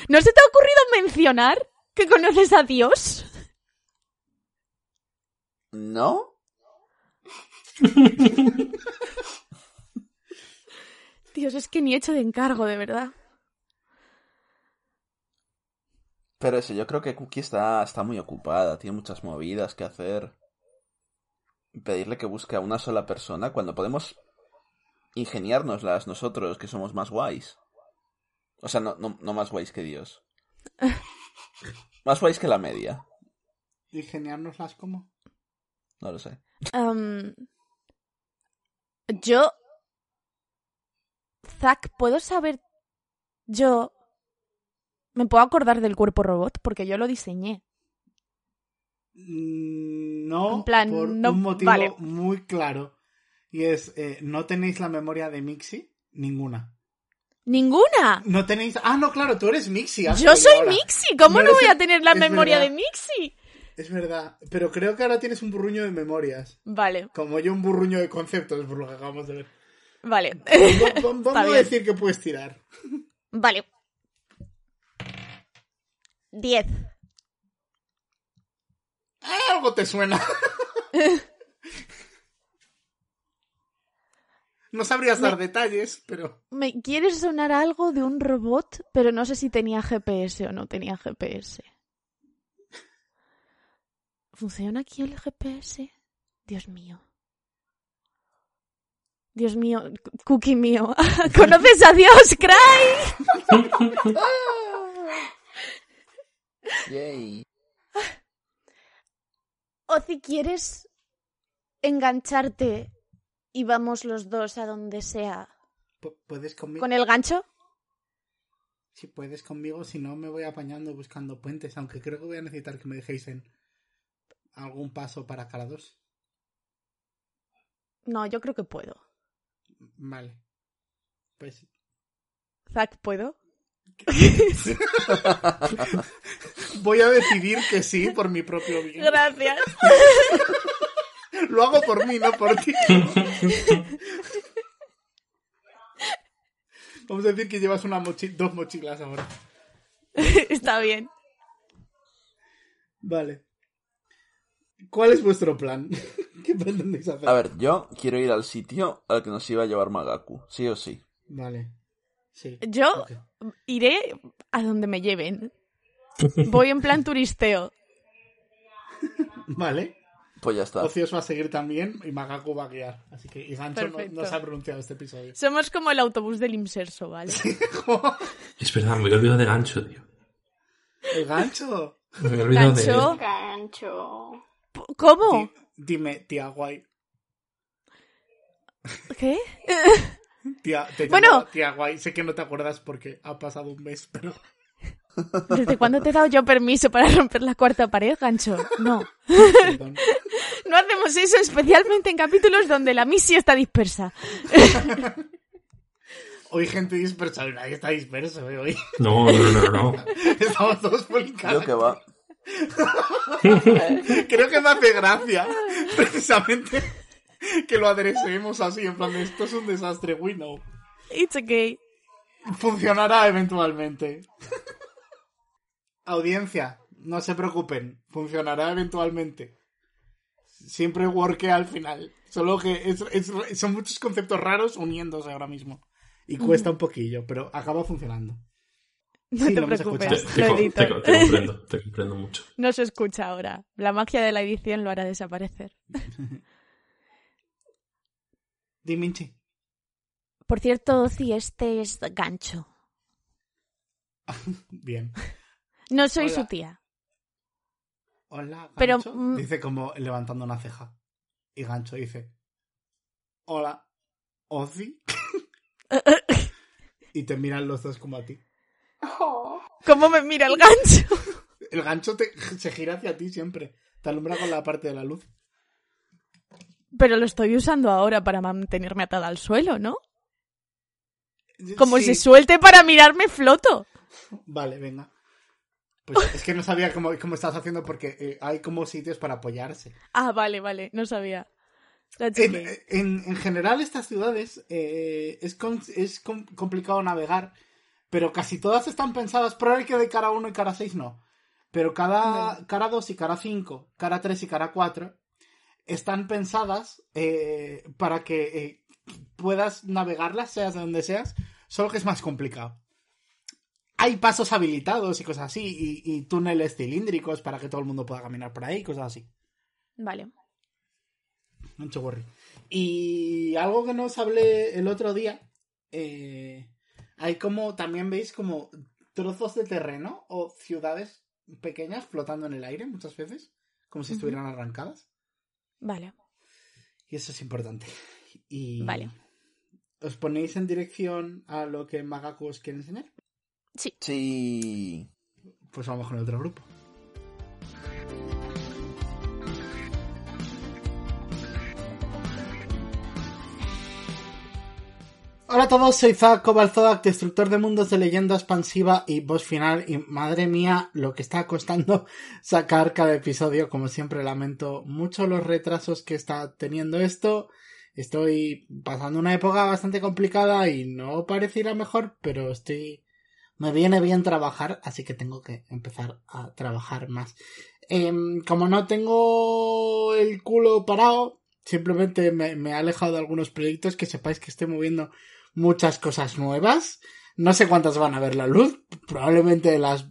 ¿No se te ha ocurrido mencionar que conoces a Dios? ¿No? Dios, es que ni hecho de encargo, de verdad. Pero eso, yo creo que Cookie está, está muy ocupada, tiene muchas movidas que hacer. Pedirle que busque a una sola persona cuando podemos ingeniárnoslas nosotros, que somos más guays. O sea, no, no, no más guays que Dios. Más guays que la media. Ingeniárnoslas como. No lo sé. Yo... Zack, ¿puedo saber yo... Me puedo acordar del cuerpo robot porque yo lo diseñé. Mm, No, En plan, por no- un motivo vale. muy claro. Y es, eh, no tenéis la memoria de Mixi, ninguna. ¡Ninguna! No tenéis... Ah, no, claro, tú eres Mixi. Yo soy ahora. Mixi, ¿cómo No voy a tener la memoria verdad. de Mixi? Es verdad, pero creo que ahora tienes un burruño de memorias. Vale, Como yo un burruño de conceptos, por lo que acabamos de ver. vale. Va- va- Vamos a decir que puedes tirar. Vale. Diez. Algo te suena. No sabrías dar detalles, pero... Me quiere sonar algo de un robot, pero no sé si tenía GPS o no tenía GPS. ¿Funciona aquí el GPS? Dios mío. Dios mío, cookie mío. ¿Conoces a Dios, Cry? Yay. O si quieres engancharte y vamos los dos a donde sea. Pu- ¿Puedes conmigo? ¿Con el gancho? Si puedes conmigo, si no me voy apañando buscando puentes, aunque creo que voy a necesitar que me dejéis en algún paso para cada dos. No, yo creo que puedo. Vale. Pues Zack, ¿puedo? voy a decidir que sí por mi propio bien. Gracias. Lo hago por mí, no por ti. Vamos a decir que llevas una mochi- dos mochilas ahora. Está bien. Vale. ¿Cuál es vuestro plan? ¿Qué pretendéis hacer? A ver, yo quiero ir al sitio al que nos iba a llevar Magaku, sí o sí. Vale. Sí. Yo iré a donde me lleven. Voy en plan turisteo. Vale. Pues ya está. Ocios va a seguir también y Magaku va a guiar. Así que y Gancho no, se ha pronunciado este episodio. Somos como el autobús del Inserso, ¿vale? Es verdad, me había olvidado de gancho, tío. ¡El gancho! Me había olvidado Gancho. de... Gancho. ¿Cómo? Di- dime, tía guay. ¿Qué? Tía, te Bueno. tía guay. Sé que no te acuerdas porque ha pasado un mes, pero... ¿Desde cuándo te he dado yo permiso para romper la cuarta pared, gancho? No. Perdón. No hacemos eso, especialmente en capítulos donde la misi está dispersa. Hoy gente dispersa, nadie está disperso, ¿eh? Hoy No, no, no, no, no. estamos todos por el Creo que va. Creo que me hace gracia, precisamente, que lo adresemos así, en plan, de, esto es un desastre, we know. It's okay. Funcionará eventualmente. Audiencia, no se preocupen, funcionará eventualmente. Siempre worke al final. Solo que es- es- son muchos conceptos raros uniéndose ahora mismo. Y cuesta un poquillo, pero acaba funcionando. No Sí, te preocupes, Te, te te co- te comprendo, te comprendo mucho. No se escucha ahora. La magia de la edición lo hará desaparecer. Diminchi. Por cierto, Ozi, este es gancho. Bien. No soy Hola. su tía. Hola, Gancho. mm, Dice como levantando una ceja. Y Gancho dice: Hola, Ozzy. y te miran los dos como a ti. Oh. ¿Cómo me mira el gancho? El gancho te- se gira hacia ti siempre. Te alumbra con la parte de la luz. Pero lo estoy usando ahora para mantenerme atada al suelo, ¿no? Como Sí. se suelte para mirarme, floto. Vale, venga. Pues es que no sabía cómo, cómo estás haciendo porque eh, hay como sitios para apoyarse. Ah, vale, vale, no sabía. En, en- en general, estas ciudades eh, es, es com- complicado navegar, pero casi todas están pensadas. Probable que de cara 1 y cara 6 no. Pero cada cara 2 y cara 5, cara 3 y cara 4 están pensadas eh, para que puedas navegarlas, seas de donde seas, solo que es más complicado. Hay pasos habilitados y cosas así, y, y túneles cilíndricos para que todo el mundo pueda caminar por ahí, cosas así. Vale. Mucho worry. Y algo que no os hablé el otro día, eh, hay como, también veis como trozos de terreno o ciudades pequeñas flotando en el aire muchas veces, como si estuvieran arrancadas. Vale. Y eso es importante. Y Vale. ¿Os ponéis en dirección a lo que Magaku os quiere enseñar? Sí. Sí. Pues vamos con el otro grupo. Hola a todos, soy Zack Kobalzodak, destructor de mundos de leyenda expansiva y voz final. Y madre mía, lo que está costando sacar cada episodio. Como siempre, lamento mucho los retrasos que está teniendo esto. Estoy pasando una época bastante complicada y no parece ir a mejor, pero estoy. Me viene bien trabajar, así que tengo que empezar a trabajar más. Em, como no tengo el culo parado, simplemente me, me he alejado de algunos proyectos que sepáis que estoy moviendo muchas cosas nuevas. No sé cuántas van a ver la luz. Probablemente de las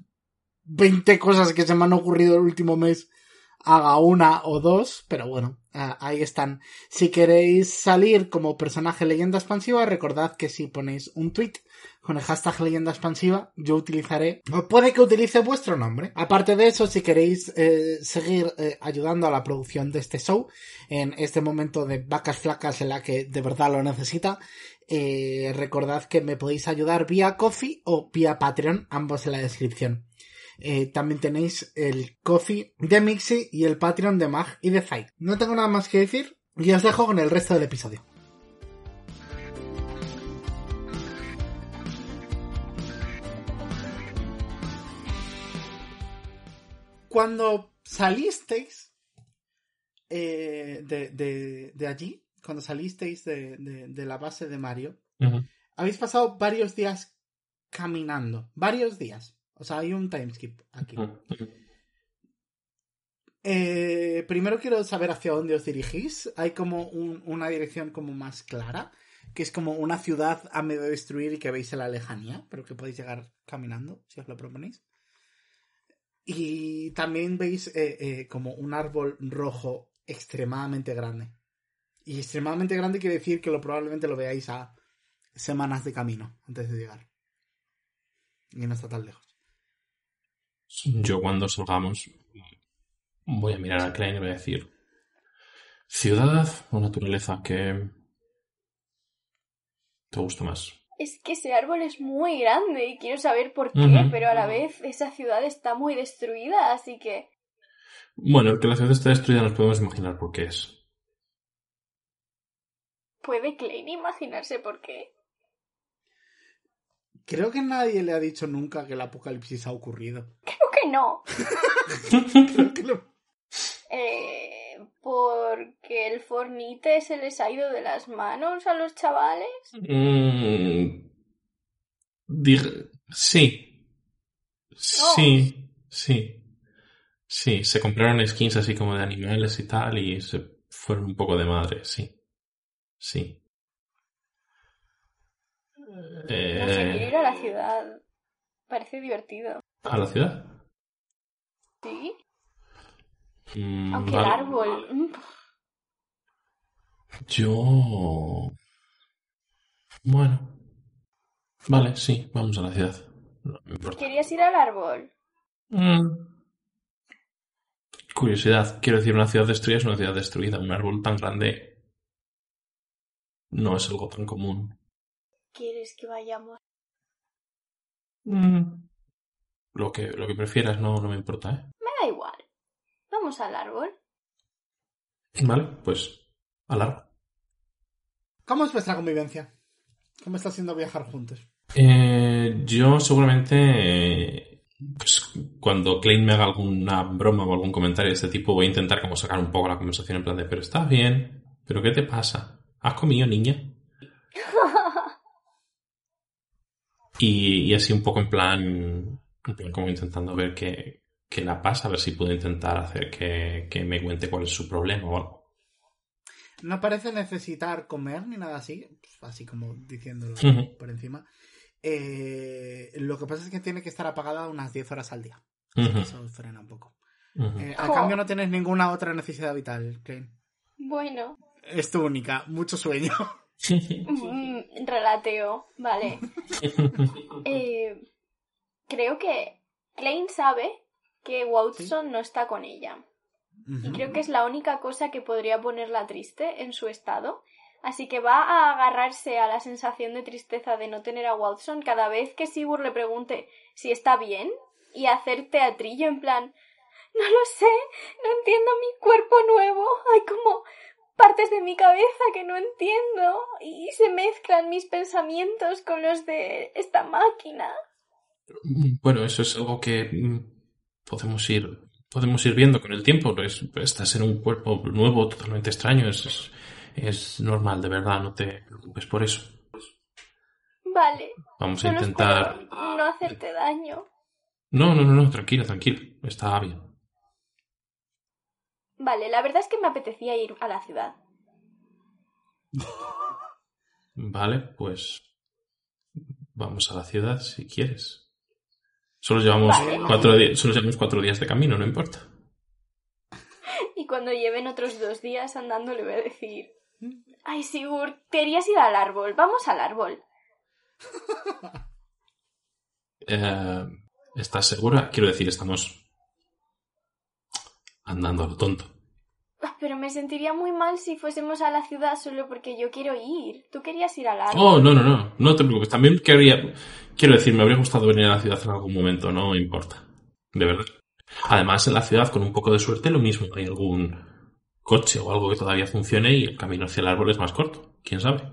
20 cosas que se me han ocurrido el último mes haga una o dos. Pero bueno, ah, ahí están. Si queréis salir como personaje leyenda expansiva, recordad que si ponéis un tweet con el hashtag leyenda expansiva, yo utilizaré, o puede que utilice vuestro nombre. Aparte de eso, si queréis eh, seguir eh, ayudando a la producción de este show, en este momento de vacas flacas en la que de verdad lo necesita, eh, recordad que me podéis ayudar vía Coffee o vía Patreon, ambos en la descripción. También tenéis el Coffee de Mixi y el Patreon de Mag y de Zai. No tengo nada más que decir y os dejo con el resto del episodio. Cuando salisteis eh, de, de, de allí, cuando salisteis de, de, la base de Mario, habéis pasado varios días caminando. Varios días. O sea, hay un timeskip aquí. Eh, primero quiero saber hacia dónde os dirigís. Hay como un- una dirección como más clara, que es como una ciudad a medio de destruir y que veis en la lejanía, pero que podéis llegar caminando, si os lo proponéis. Y también veis eh, eh, como un árbol rojo extremadamente grande. Y extremadamente grande quiere decir que lo probablemente lo veáis a semanas de camino antes de llegar. Y no está tan lejos. Yo cuando salgamos voy a mirar a Klein y voy a decir ciudad o naturaleza que te gusta más. Es que ese árbol es muy grande y quiero saber por qué, pero a la vez esa ciudad está muy destruida, así que Bueno, el que la ciudad esté destruida nos podemos imaginar por qué es. ¿puede Klein imaginarse por qué? Creo que nadie le ha dicho nunca que el apocalipsis ha ocurrido. Creo que no. Creo que lo- Eh, porque el fornite se les ha ido de las manos a los chavales. Mm, dig- sí. Sí, sí. Sí, se compraron skins así como de animales y tal y se fueron un poco de madre, sí. Sí. No sé, quiero Eh, ir a la ciudad. Parece divertido. ¿A la ciudad? ¿Sí? Mm, Aunque el árbol... mm, Yo... Bueno. Vale, sí, vamos a la ciudad. No me importa. ¿Querías ir al árbol? Mm. Curiosidad, quiero decir, una ciudad destruida es una ciudad destruida. Un árbol tan grande no es algo tan común. ¿Quieres que vayamos? Mm. Lo que, lo que prefieras no, no me importa, ¿eh? Me da igual. Vamos al árbol. Vale, pues al árbol. ¿Cómo es vuestra convivencia? ¿Cómo está siendo viajar juntos? Eh, yo seguramente, eh, pues, cuando Klein me haga alguna broma o algún comentario de este tipo, voy a intentar como sacar un poco la conversación en plan de, pero estás bien, pero ¿qué te pasa? ¿Has comido, niña? Y, y así un poco en plan, en plan como intentando ver qué, qué la pasa, a ver si puedo intentar hacer que, que me cuente cuál es su problema o algo. No parece necesitar comer ni nada así, pues, así como diciéndolo por encima. Eh, lo que pasa es que tiene que estar apagada unas 10 horas al día. Ujú, Eso frena un poco. Eh, a cambio no tienes ninguna otra necesidad vital, Klein. Bueno, Es tu única, mucho sueño. mm, relateo, vale. Eh, creo que Klein sabe que Watson no está con ella. Y creo que es la única cosa que podría ponerla triste en su estado. Así que va a agarrarse a la sensación de tristeza de no tener a Watson cada vez que Sigurd le pregunte si está bien y hacer teatrillo en plan no lo sé, no entiendo mi cuerpo nuevo, hay como partes de mi cabeza que no entiendo y se mezclan mis pensamientos con los de esta máquina. Bueno, eso es algo que mm, podemos ir podemos ir viendo con el tiempo. Es, estás en un cuerpo nuevo, totalmente extraño. Es, es, es normal, de verdad. No te preocupes por eso. Vale, Vamos a intentar. no hacerte daño. No, no, no, no, tranquila, tranquila. Está bien. Vale, la verdad es que me apetecía ir a la ciudad. Vale, pues vamos a la ciudad si quieres. Solo llevamos Vale. cuatro días, solo llevamos cuatro días de camino, no importa. Y cuando lleven otros dos días andando le voy a decir... Ay, Sigurd, querías ir al árbol. Vamos al árbol. Eh, ¿Estás segura? Quiero decir, estamos andando a lo tonto. Ah, Pero me sentiría muy mal si fuésemos a la ciudad solo porque yo quiero ir. Tú querías ir al árbol. Oh, no, no, no. No te preocupes. También quería... Quiero decir, me habría gustado venir a la ciudad en algún momento. No importa. De verdad. Además, en la ciudad, con un poco de suerte, lo mismo. Hay algún coche o algo que todavía funcione y el camino hacia el árbol es más corto. ¿Quién sabe?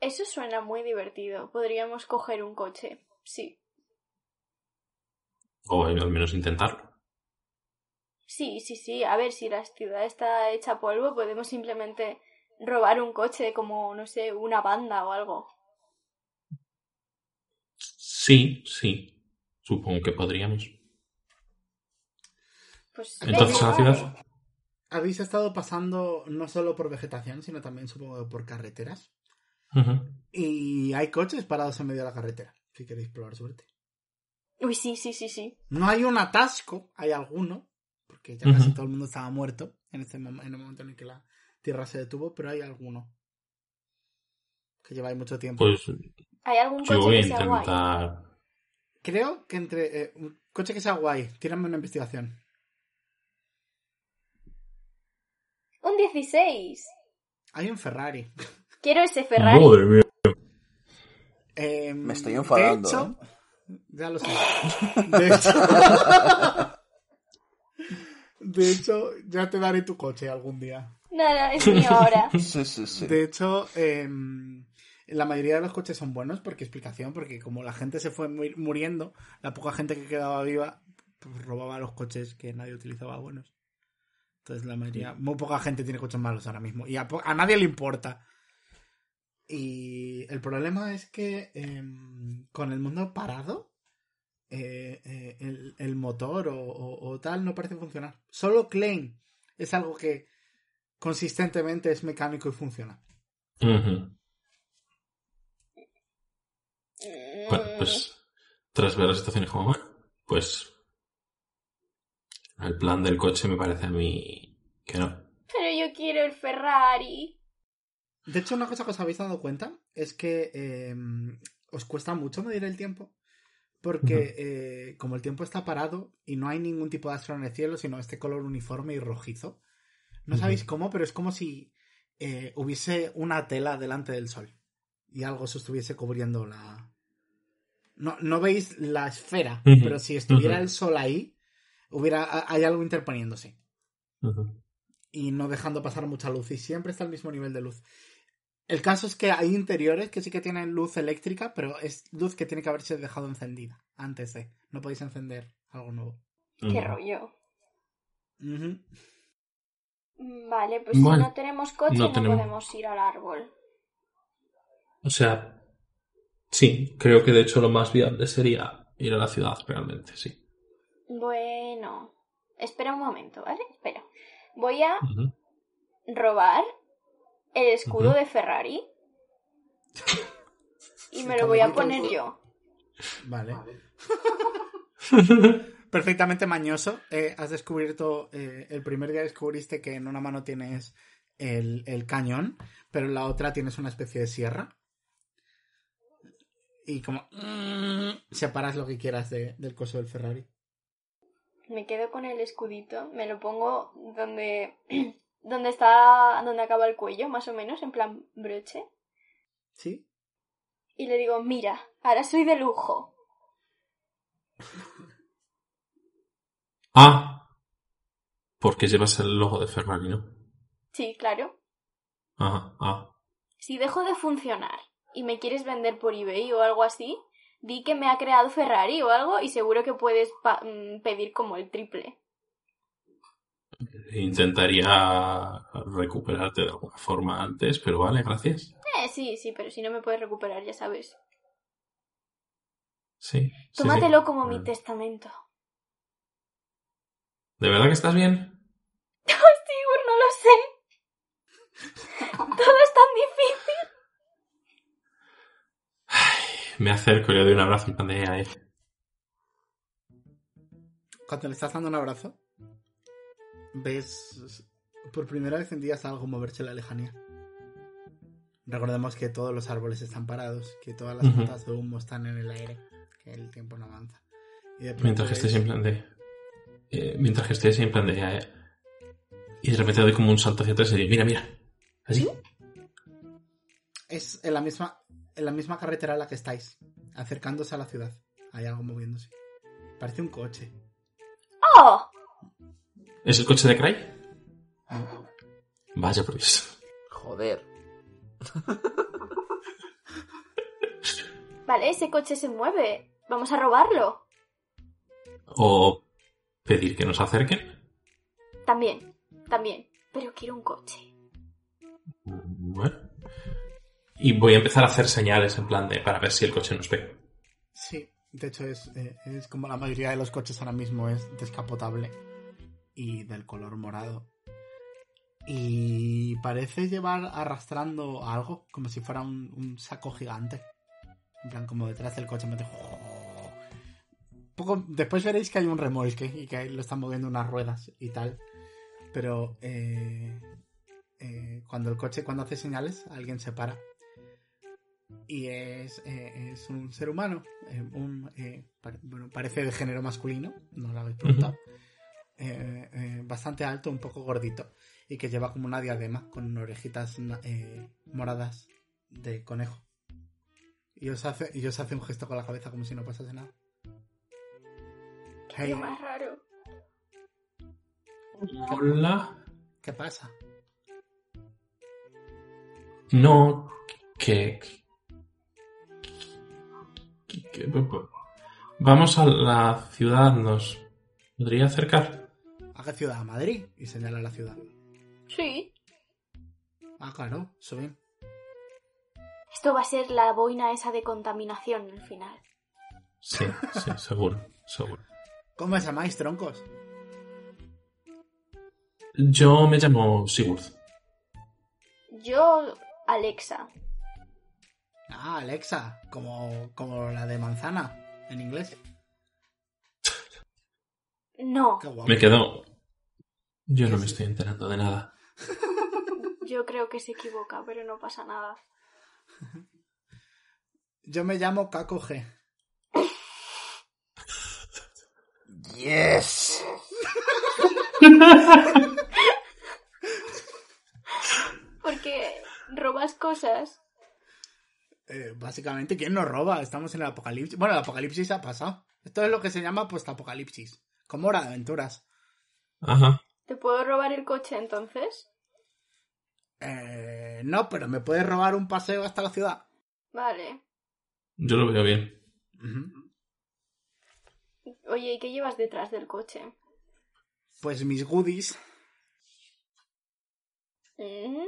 Eso suena muy divertido. Podríamos coger un coche. Sí. O al menos intentarlo. Sí, sí, sí. A ver, si la ciudad está hecha polvo, podemos simplemente robar un coche como, no sé, una banda o algo. Sí, sí. Supongo que podríamos. Pues Entonces, a la ciudad. Habéis estado pasando no solo por vegetación, sino también supongo que por carreteras. Y hay coches parados en medio de la carretera, si queréis probar suerte. Uy, sí, sí, sí, sí. No hay un atasco, hay alguno, porque ya casi todo el mundo estaba muerto en, este en el momento en el que la Tierra se detuvo, pero hay alguno. Que lleváis mucho tiempo. Pues ¿Hay algún yo coche voy a que sea guay? Creo que entre... eh, un coche que sea guay, tírame una investigación. Un 16. Hay un Ferrari. Quiero ese Ferrari. Madre mía. Eh, Me estoy enfadando, De hecho, ya lo sé. De hecho, de hecho, ya te daré tu coche algún día. Nada, es mío ahora. Sí, sí, sí. De hecho, eh, la mayoría de los coches son buenos porque explicación, porque como la gente se fue mu- muriendo, la poca gente que quedaba viva pues, robaba los coches que nadie utilizaba buenos. Entonces la mayoría, muy poca gente tiene coches malos ahora mismo y a, po- a nadie le importa. Y el problema es que em, con el mundo parado, eh, eh, el, el motor o, o- o tal no parece funcionar. Solo Klein es algo que consistentemente es mecánico y funciona. Ujú. Bueno, Mm, pues tras ver la situación como, bueno, pues el plan del coche me parece a mí que no. Pero yo quiero el Ferrari. De hecho, una cosa que os habéis dado cuenta es que eh, os cuesta mucho medir el tiempo. Porque eh, como el tiempo está parado y no hay ningún tipo de astro en el cielo, sino este color uniforme y rojizo, no sabéis cómo, pero es como si eh, hubiese una tela delante del sol y algo se estuviese cubriendo la... No, no veis la esfera, pero si estuviera el sol ahí, hubiera, hay algo interponiéndose. Y no dejando pasar mucha luz y siempre está al mismo nivel de luz. El caso es que hay interiores que sí que tienen luz eléctrica, pero es luz que tiene que haberse dejado encendida antes de. No podéis encender algo nuevo. Qué rollo. Vale, pues Bueno, si no tenemos coche no no, tenemos- podemos ir al árbol. O sea, sí, creo que de hecho lo más viable sería ir a la ciudad realmente, sí. Bueno, espera un momento, ¿vale? Espera. Voy a robar el escudo de Ferrari y me lo voy a poner yo. Vale. Perfectamente mañoso. Eh, has descubierto, eh, el primer día descubriste que en una mano tienes el, el cañón, pero en la otra tienes una especie de sierra. Y como mm, separas lo que quieras de- del coso del Ferrari. Me quedo con el escudito, me lo pongo donde donde está donde acaba el cuello, más o menos, en plan broche, ¿Sí? y le digo, "Mira, ahora soy de lujo." Ah, porque llevas el logo de Ferrari, ¿no? Sí, claro. Ajá, ah. Si dejo de funcionar y me quieres vender por eBay o algo así, di que me ha creado Ferrari o algo y seguro que puedes pa- mm, pedir como el triple. Intentaría recuperarte de alguna forma antes, pero vale, gracias. Eh, sí, sí, pero si no me puedes recuperar, ya sabes. Sí. sí, sí. Tómatelo como mi Mm. testamento. ¿De verdad que estás bien? Sigur, no lo sé. Todo es tan difícil. Me acerco y le doy un abrazo en plan de "Ay". Cuando le estás dando un abrazo, ves por primera vez en días algo moverse en la lejanía. Recordemos que todos los árboles están parados, que todas las puntas de humo están en el aire, que el tiempo no avanza. Y de pronto Mientras que ves- estés en plan de. eh, mientras que estés en plan de. eh, y de repente doy como un salto hacia atrás y digo, mira, mira. Así. Es en la misma, en la misma carretera en la que estáis, acercándose a la ciudad. Hay algo moviéndose. Parece un coche. ¡Oh! ¿Es el coche de Cry? Vaya por. Joder. Vale, ese coche se mueve. Vamos a robarlo. O pedir que nos acerquen. También, también. Pero quiero un coche. Bueno. Y voy a empezar a hacer señales en plan de para ver si el coche nos ve. Sí, de hecho es, eh, es como la mayoría de los coches ahora mismo es descapotable y del color morado. Y parece llevar arrastrando algo, como si fuera un, saco gigante. En plan, como detrás del coche. mete- Poco, después veréis que hay un remolque y que lo están moviendo unas ruedas y tal. Pero eh, eh, cuando el coche, cuando hace señales, alguien se para. Y es, eh, es un ser humano. un, bueno, parece de género masculino, no lo habéis preguntado. Eh, eh, bastante alto, un poco gordito. Y que lleva como una diadema con orejitas na- eh, moradas de conejo. Y os, hace, y os hace un gesto con la cabeza como si no pasase nada. Hey, Qué más raro. Hola. ¿Qué pasa? No, que... que- que- Vamos a la ciudad, ¿nos podría acercar? ¿A qué ciudad? ¿A Madrid? Y señala la ciudad. Sí. Ah, claro, suben. Esto va a ser la boina esa de contaminación al final. Sí, sí, seguro, seguro. ¿Cómo os llamáis, troncos? Yo me llamo Sigurd. Yo, Alexa. Ah, Alexa, como, como la de manzana, en inglés. No, Qué guapo. Me quedo... Yo no me estoy enterando de nada. yo creo que se equivoca, pero no pasa nada. Yo me llamo Kako G. Yes. Porque robas cosas. Eh, básicamente, ¿quién nos roba? Estamos en el apocalipsis. Bueno, el apocalipsis ha pasado. Esto es lo que se llama postapocalipsis. Como hora de aventuras. Ajá. ¿Te puedo robar el coche entonces? Eh, no, pero me puedes robar un paseo hasta la ciudad. Vale. Yo lo veo bien. Oye, ¿y qué llevas detrás del coche? Pues mis goodies. ¿Mm?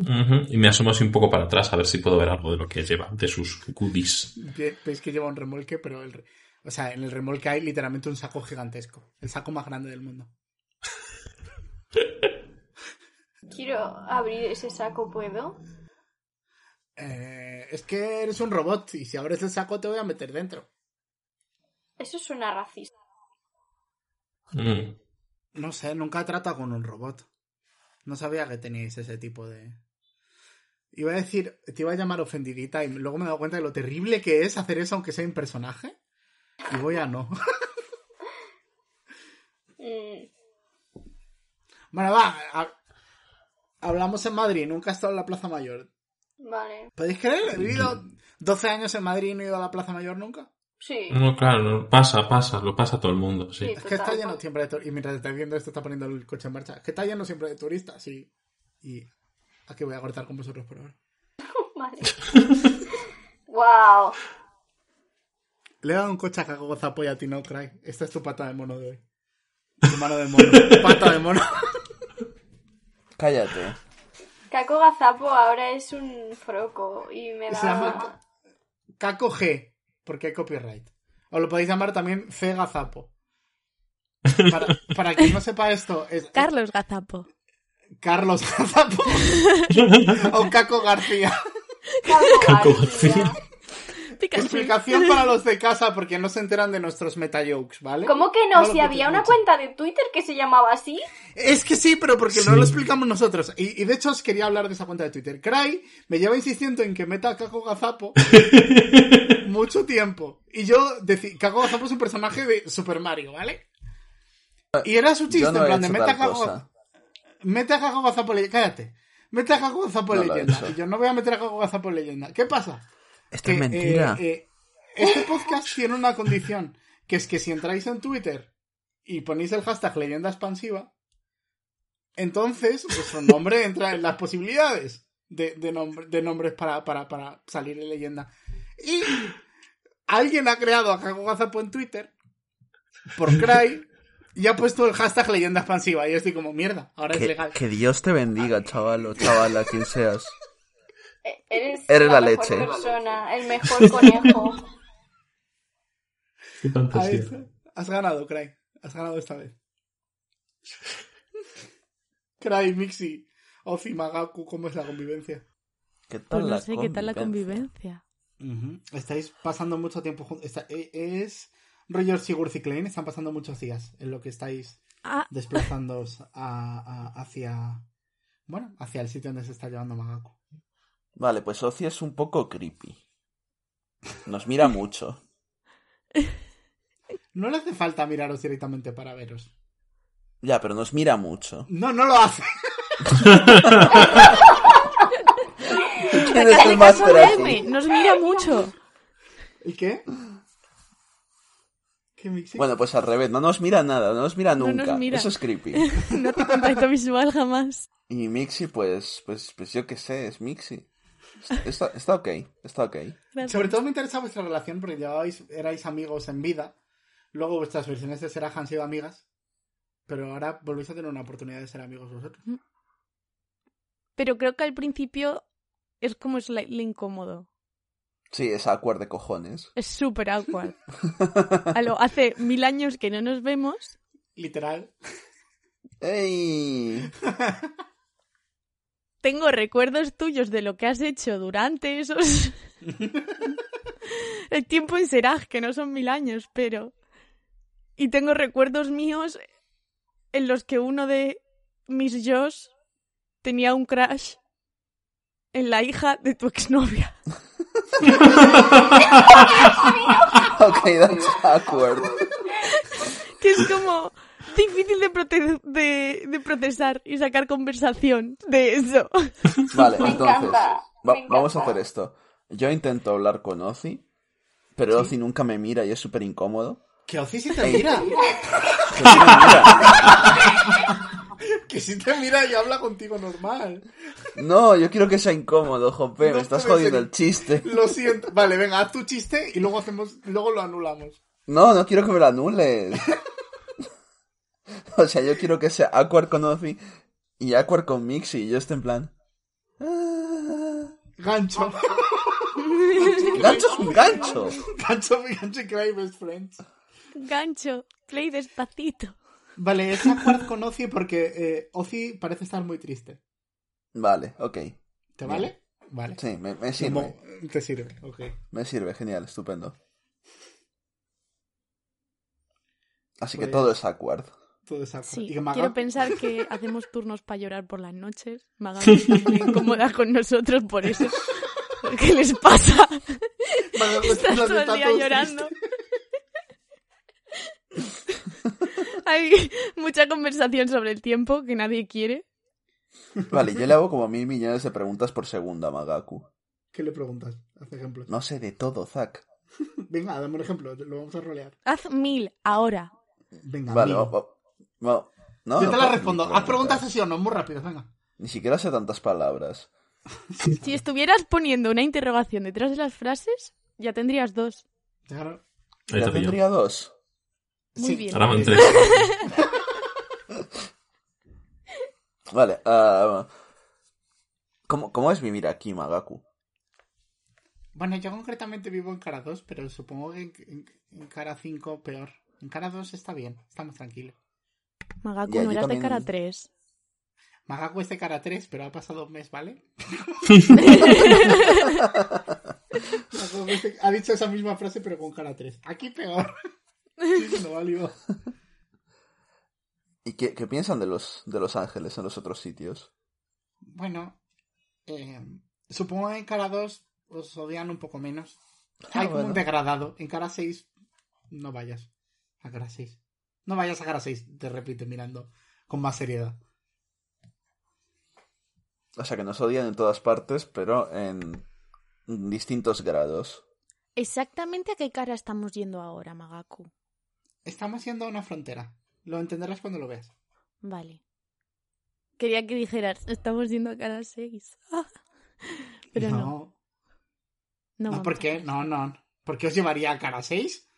Ujú, Y me asomo así un poco para atrás a ver si puedo ver algo de lo que lleva, de sus goodies. Ve- Veis que lleva un remolque, pero el, re- o sea, en el remolque hay literalmente un saco gigantesco. El saco más grande del mundo. Quiero abrir ese saco, ¿puedo? Eh, es que eres un robot y si abres el saco te voy a meter dentro. Eso suena racista. Mm. No sé, nunca he tratado con un robot. No sabía que teníais ese tipo de... Iba a decir, te iba a llamar ofendidita y luego me he dado cuenta de lo terrible que es hacer eso aunque sea un personaje. Y voy a no. Mm, Bueno, va. Hablamos en Madrid, nunca he estado en la Plaza Mayor. vale. ¿Podéis creer? He vivido 12 años en Madrid y no he ido a la Plaza Mayor nunca. Sí. No, claro, no, pasa, pasa, lo pasa todo el mundo, sí. Sí. Es que está lleno siempre de turistas. Y mientras estáis viendo esto, está poniendo el coche en marcha. Es que está lleno siempre de turistas, sí. Y aquí voy a cortar con vosotros por ahora. Vale. wow. Le he dado un coche a Cago Zapo y a ti no, Cry. Esta es tu pata de mono de hoy. Tu mano de mono. Pata de mono. Cállate. Caco Gazapo ahora es un froco y me da... Se llama Caco G, porque hay copyright. O lo podéis llamar también C Gazapo. Para, para quien no sepa esto, es Carlos Gazapo. Carlos Gazapo o Caco García. Caco Caco García. Pikachu. Explicación para los de casa porque no se enteran de nuestros metajokes, ¿vale? ¿Cómo que no? si había una mucho. cuenta de Twitter que se llamaba así. Es que sí, pero porque no lo explicamos nosotros. Y, y de hecho os quería hablar de esa cuenta de Twitter. Cry me lleva insistiendo en que meta a Kako Gazapo mucho tiempo. Y yo decía, Kako Gazapo es un personaje de Super Mario, ¿vale? Y era su chiste, no en plan de hecho mete a tal Kako cosa. Mete a Gazapo leyenda. Cállate. Mete a Kako Gazapo No he leyenda. Y yo no voy a meter a Kako Gazapo leyenda. ¿Qué pasa? Esto que, es mentira. eh, eh, este podcast tiene una condición, que es que si entráis en Twitter y ponéis el hashtag leyenda expansiva, entonces vuestro nombre entra en las posibilidades de, de, nombre- de nombres para, para, para salir en leyenda. Y alguien ha creado a Jaco Gazapo en Twitter por Cry y ha puesto el hashtag leyenda expansiva. Y yo estoy como, mierda, ahora es que, legal. que Dios te bendiga, chaval o chavala, quien seas. Eres, Eres la mejor leche. persona, el mejor conejo. Qué fantasía. Has ganado, Cry. Has ganado esta vez. Cry, Mixi, Ozi, Magaku, ¿cómo es la convivencia? ¿Qué tal Pues no la sé qué tal la convivencia. Estáis pasando mucho tiempo juntos. Está- e- Es Roger Sigurd y Klein. Están pasando muchos días en lo que estáis Ah, desplazándoos a- a- hacia. Bueno, hacia el sitio donde se está llevando Magaku. Vale, pues Ozi es un poco creepy. Nos mira mucho. No le hace falta miraros directamente para veros. Ya, pero nos mira mucho. No, no lo hace. ¿Quién es el máster M, aquí? nos mira mucho. ¿Y qué? ¿Qué Mixi? Bueno, pues al revés, no nos mira nada, no nos mira No nos nunca. mira. Eso es creepy. No hace contacto visual jamás. Y Mixi, pues, pues, pues yo qué sé, es Mixi. Está, está ok, está ok. Gracias. Sobre todo me interesa vuestra relación porque llevabais, erais amigos en vida. Luego vuestras versiones de Seraj han sido amigas. Pero ahora volvéis a tener una oportunidad de ser amigos vosotros. Pero creo que al principio es como slightly incómodo. Sí, es awkward de cojones. Es súper awkward. A lo- hace mil años que no nos vemos. Literal. ¡Ey! Tengo recuerdos tuyos de lo que has hecho durante esos... El tiempo en Seraj, que no son mil años, pero... Y tengo recuerdos míos en los que uno de mis Josh tenía un crush en la hija de tu exnovia. Ok, that's awkward. Que es como difícil de, prote- de, de procesar y sacar conversación de eso. Vale, Me entonces, encanta, va- me encanta. vamos a hacer esto. Yo intento hablar con Ozzy, pero Ozzy nunca me mira y es súper incómodo. Que Ozi sí te mira. Que sí me mira. que si te mira y habla contigo normal. No, yo quiero que sea incómodo, Jope, No me estás jodiendo ser. el chiste. Lo siento. Vale, venga, haz tu chiste y luego hacemos, luego lo anulamos. No, no quiero que me lo anules. o sea, yo quiero que sea awkward con Ozzy y awkward con Mixi y yo esté en plan... "Ah, Gancho. Gancho es un gancho. gancho, gancho y Cry Best Friends. Gancho, play despacito. Vale, es acuerdo con Ozzy porque eh, Ozzy parece estar muy triste. Vale, ok. ¿Te vale? Vale. Sí, me, me Como- sirve. Te sirve, ok. Me sirve, genial, estupendo. Así que Pues- todo es awkward. Todo es awkward. Sí, Y que Maga- quiero pensar que hacemos turnos para llorar por las noches. Magali está muy incómoda con nosotros por eso. ¿Qué les pasa? Maga- Estás todo el día llorando. Hay mucha conversación sobre el tiempo que nadie quiere. Vale, yo le hago como mil millones de preguntas por segundo a Magaku. ¿Qué le preguntas? Haz ejemplos. No sé de todo, Zack. Venga, dame un ejemplo, lo vamos a rolear. Haz mil ahora. Venga, Vale, mil. No, Yo no te la respondo. Haz preguntas así o no, muy rápido, venga. Ni siquiera sé tantas palabras. Si estuvieras poniendo una interrogación detrás de las frases, ya tendrías dos. Claro. Ya tendría dos. Muy Sí. bien. Ahora van tres. Vale, ah, ¿cómo, ¿cómo es vivir aquí, Magaku? Bueno, yo concretamente vivo en cara 2, pero supongo que en, en- en cara 5 peor. En cara 2 está bien, estamos tranquilos. Magaku, no eras de también- cara 3. Magaku es de cara 3, pero ha pasado un mes, ¿vale? Ha dicho esa misma frase pero con cara 3. Aquí peor. Sí, no valió. ¿Y qué, qué piensan de los, de los ángeles en los otros sitios? Bueno, eh, supongo que en cara 2 os odian un poco menos. Ah, Hay como un bueno. degradado. En cara 6 no vayas a cara 6. No vayas a cara 6, te repite mirando con más seriedad. O sea, que nos odian en todas partes, pero en distintos grados. Exactamente a qué cara estamos yendo ahora, Magaku. Estamos yendo a una frontera. Lo entenderás cuando lo veas. Vale. Quería que dijeras, estamos yendo a cara 6. Pero no. no. No, No, vamos ¿por a No, no. ¿Por qué os llevaría a cara 6?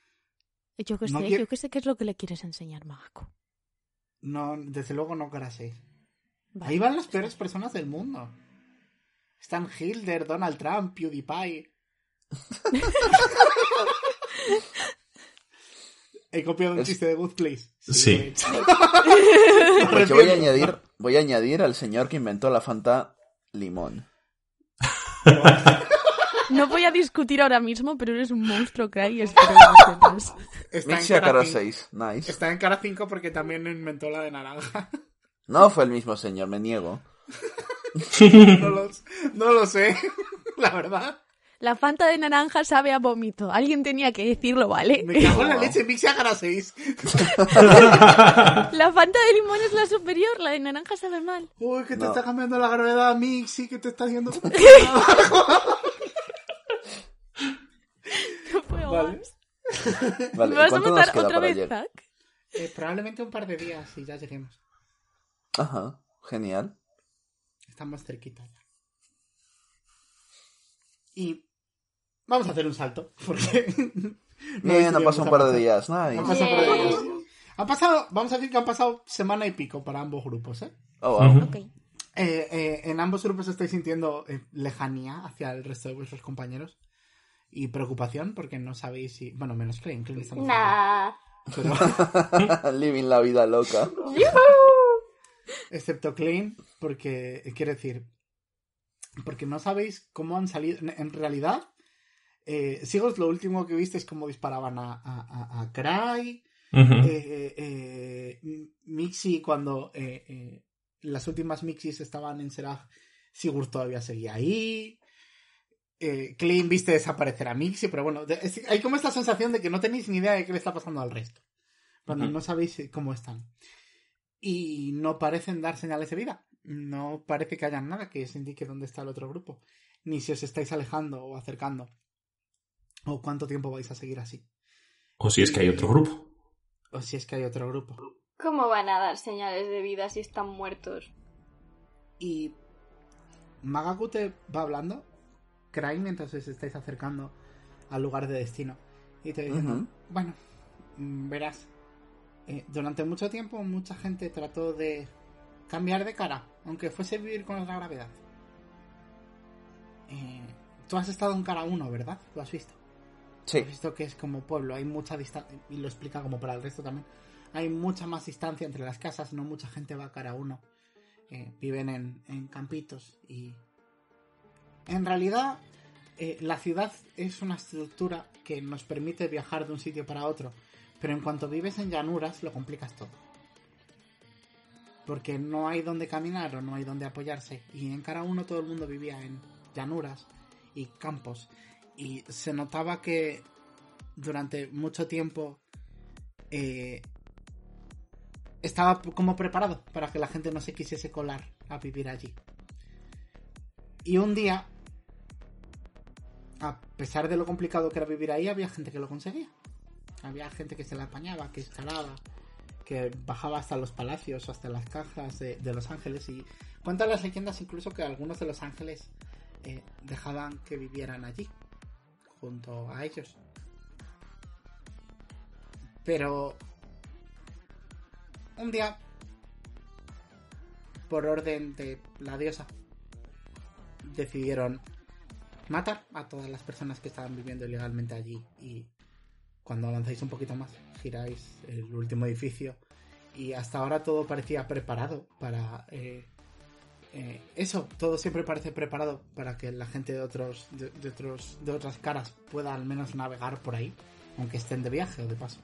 Yo que No sé, quiero- yo que sé qué es lo que le quieres enseñar, Magaku. No, desde luego no cara 6. Vale. Ahí van las peores personas del mundo. Están Hitler, Donald Trump, PewDiePie. He copiado un Es- chiste de Good Place. Sí. Porque voy a añadir, voy a añadir al señor que inventó la Fanta limón. No voy a discutir ahora mismo, pero eres un monstruo, Cry, y espero que lo sepas. Está en Mixia cara cinco. 6, nice. Está en cara 5 porque también inventó la de naranja. No fue el mismo señor, me niego. No lo, no lo sé, la verdad. La Fanta de naranja sabe a vómito. Alguien tenía que decirlo, ¿vale? Me cago en la leche, Mixia cara 6. La Fanta de limón es la superior, la de naranja sabe mal. Uy, que te No. está cambiando la gravedad, Mixi, que te está haciendo... Vale. más. Vale, ¿Me vas a ¿cuánto nos matar queda otra para vez? Zack? Eh, probablemente un par de días y ya lleguemos. Ajá, genial. Estamos cerquita ya. Y vamos a hacer un salto, porque... no Bien, han pasado un par de días, Han nice. pasado un par de Bien. días. Han pasado, vamos a decir que han pasado semana y pico para ambos grupos, ¿eh? Oh, wow. Eh, eh, en ambos grupos estáis sintiendo eh, lejanía hacia el resto de vuestros compañeros y preocupación porque no sabéis si... Bueno, menos Klein, Klein está muy Nah. Pero... Living la vida loca. excepto Klein, porque eh, quiero decir, porque no sabéis cómo han salido. En- realidad, eh, Sigos, lo último que viste es cómo disparaban a, a, a- a Cry. Eh, eh, M- Mixi, cuando eh, eh, las últimas Mixis estaban en Serag, Sigurd todavía seguía ahí. Eh, Klein viste desaparecer a Mixi, pero bueno, de- es- hay como esta sensación de que no tenéis ni idea de qué le está pasando al resto. Cuando no sabéis eh, cómo están. Y no parecen dar señales de vida. No parece que haya nada que os indique dónde está el otro grupo. Ni si os estáis alejando o acercando. O cuánto tiempo vais a seguir así. O si es que hay otro grupo. O si es que hay otro grupo. ¿Cómo van a dar señales de vida si están muertos? Y Magaku te va hablando, Cry, mientras os estáis acercando al lugar de destino. Y te dice, Ujú. bueno, mm, verás, eh, durante mucho tiempo mucha gente trató de cambiar de cara, aunque fuese vivir con la gravedad. Eh, tú has estado en cara 1, ¿verdad? Lo has visto. Sí, Has visto que es como pueblo, hay mucha distancia, y lo explica como para el resto también. Hay mucha más distancia entre las casas, no mucha gente va a cara uno. Eh, viven en, en campitos y. En realidad, eh, la ciudad es una estructura que nos permite viajar de un sitio para otro, pero en cuanto vives en llanuras, lo complicas todo. Porque no hay donde caminar o no hay donde apoyarse. Y en cara uno todo el mundo vivía en llanuras y campos y se notaba que durante mucho tiempo eh, estaba como preparado para que la gente no se quisiese colar a vivir allí. Y un día, a pesar de lo complicado que era vivir ahí, había gente que lo conseguía. Había gente que se la apañaba, que escalaba, que bajaba hasta los palacios hasta las cajas de, de los ángeles. Y cuentan las leyendas incluso que algunos de los ángeles eh, dejaban que vivieran allí, junto a ellos. Pero un día, por orden de la diosa, decidieron matar a todas las personas que estaban viviendo ilegalmente allí y cuando avanzáis un poquito más giráis el último edificio y hasta ahora todo parecía preparado para eh, eh, eso, todo siempre parece preparado para que la gente de otros, de, de otros, de otras caras pueda al menos navegar por ahí, aunque estén de viaje o de paso.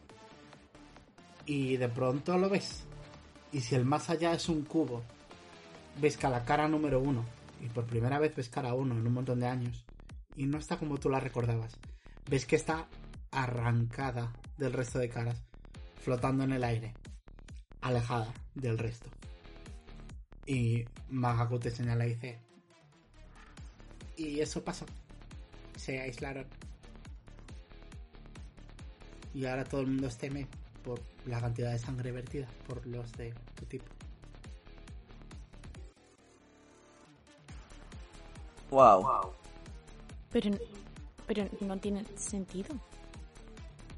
Y de pronto lo ves. Y si el más allá es un cubo, ves que a la cara número uno, y por primera vez ves cara uno en un montón de años, y no está como tú la recordabas. Ves que está arrancada del resto de caras, flotando en el aire, alejada del resto. Y Magaku te señala y dice... Y eso pasó. Se aislaron. Y ahora todo el mundo teme por la cantidad de sangre vertida por los de tu tipo. Wow. Pero, pero no tiene sentido.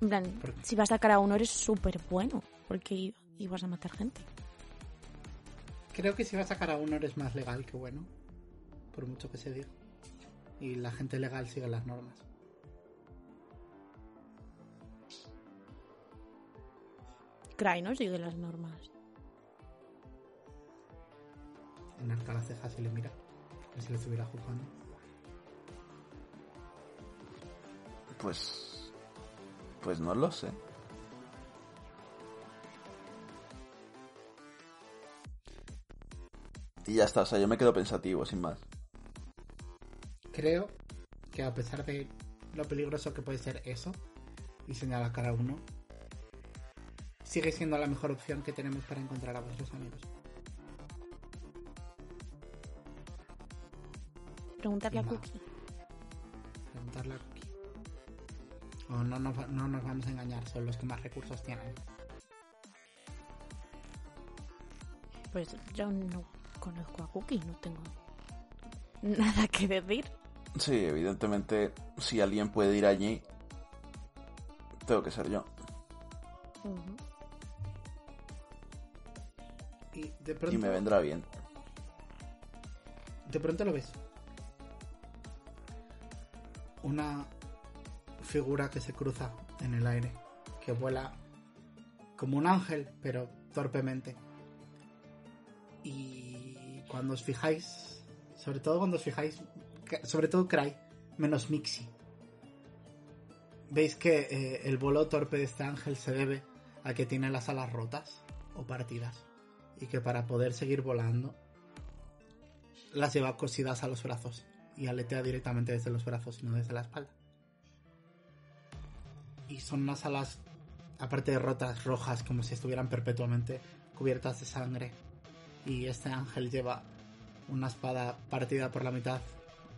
En plan, si vas a sacar a uno eres súper bueno, porque ibas a matar gente. Creo que si vas a sacar a uno eres más legal que bueno. Por mucho que se diga. Y la gente legal sigue las normas. Cry no sigue las normas. Enarca las cejas y le mira. Como si le estuviera juzgando. Pues. Pues no lo sé. Y ya está, o sea, yo me quedo pensativo, sin más. Creo que a pesar de lo peligroso que puede ser eso, y señala cara a uno, sigue siendo la mejor opción que tenemos para encontrar a vuestros amigos. Preguntarle a. Cookie. Preguntarle a Cookie. O no nos, no nos vamos a engañar, son los que más recursos tienen. Pues yo no conozco a Cookie, no tengo nada que decir. Sí, evidentemente, si alguien puede ir allí, tengo que ser yo. Ujú. Y de pronto, Y me vendrá bien. de pronto lo ves. Una figura que se cruza en el aire, que vuela como un ángel, pero torpemente. Y cuando os fijáis, sobre todo cuando os fijáis, sobre todo Cry, menos Mixi, veis que eh, el vuelo torpe de este ángel se debe a que tiene las alas rotas o partidas y que para poder seguir volando las lleva cosidas a los brazos y aletea directamente desde los brazos y no desde la espalda. Y son unas alas, aparte de rotas, rojas, como si estuvieran perpetuamente cubiertas de sangre. Y este ángel lleva una espada partida por la mitad,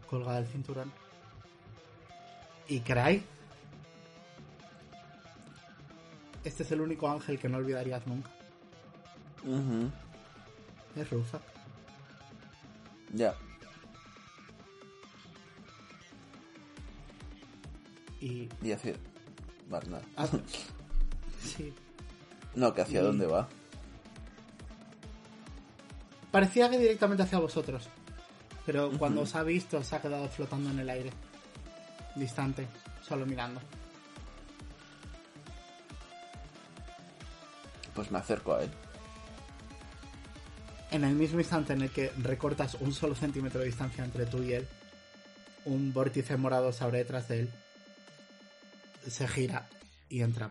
colgada del cinturón. Y Cry. Este es el único ángel que no olvidarías nunca. Es Rufa. Ya. Y. Y hacia... Nada. ah, sí. No, que hacia y- dónde va. Parecía que directamente hacia vosotros. Pero cuando os ha visto, se ha quedado flotando en el aire. Distante, solo mirando. Pues me acerco a él. En el mismo instante en el que recortas un solo centímetro de distancia entre tú y él, un vórtice morado se abre detrás de él. Se gira y entra.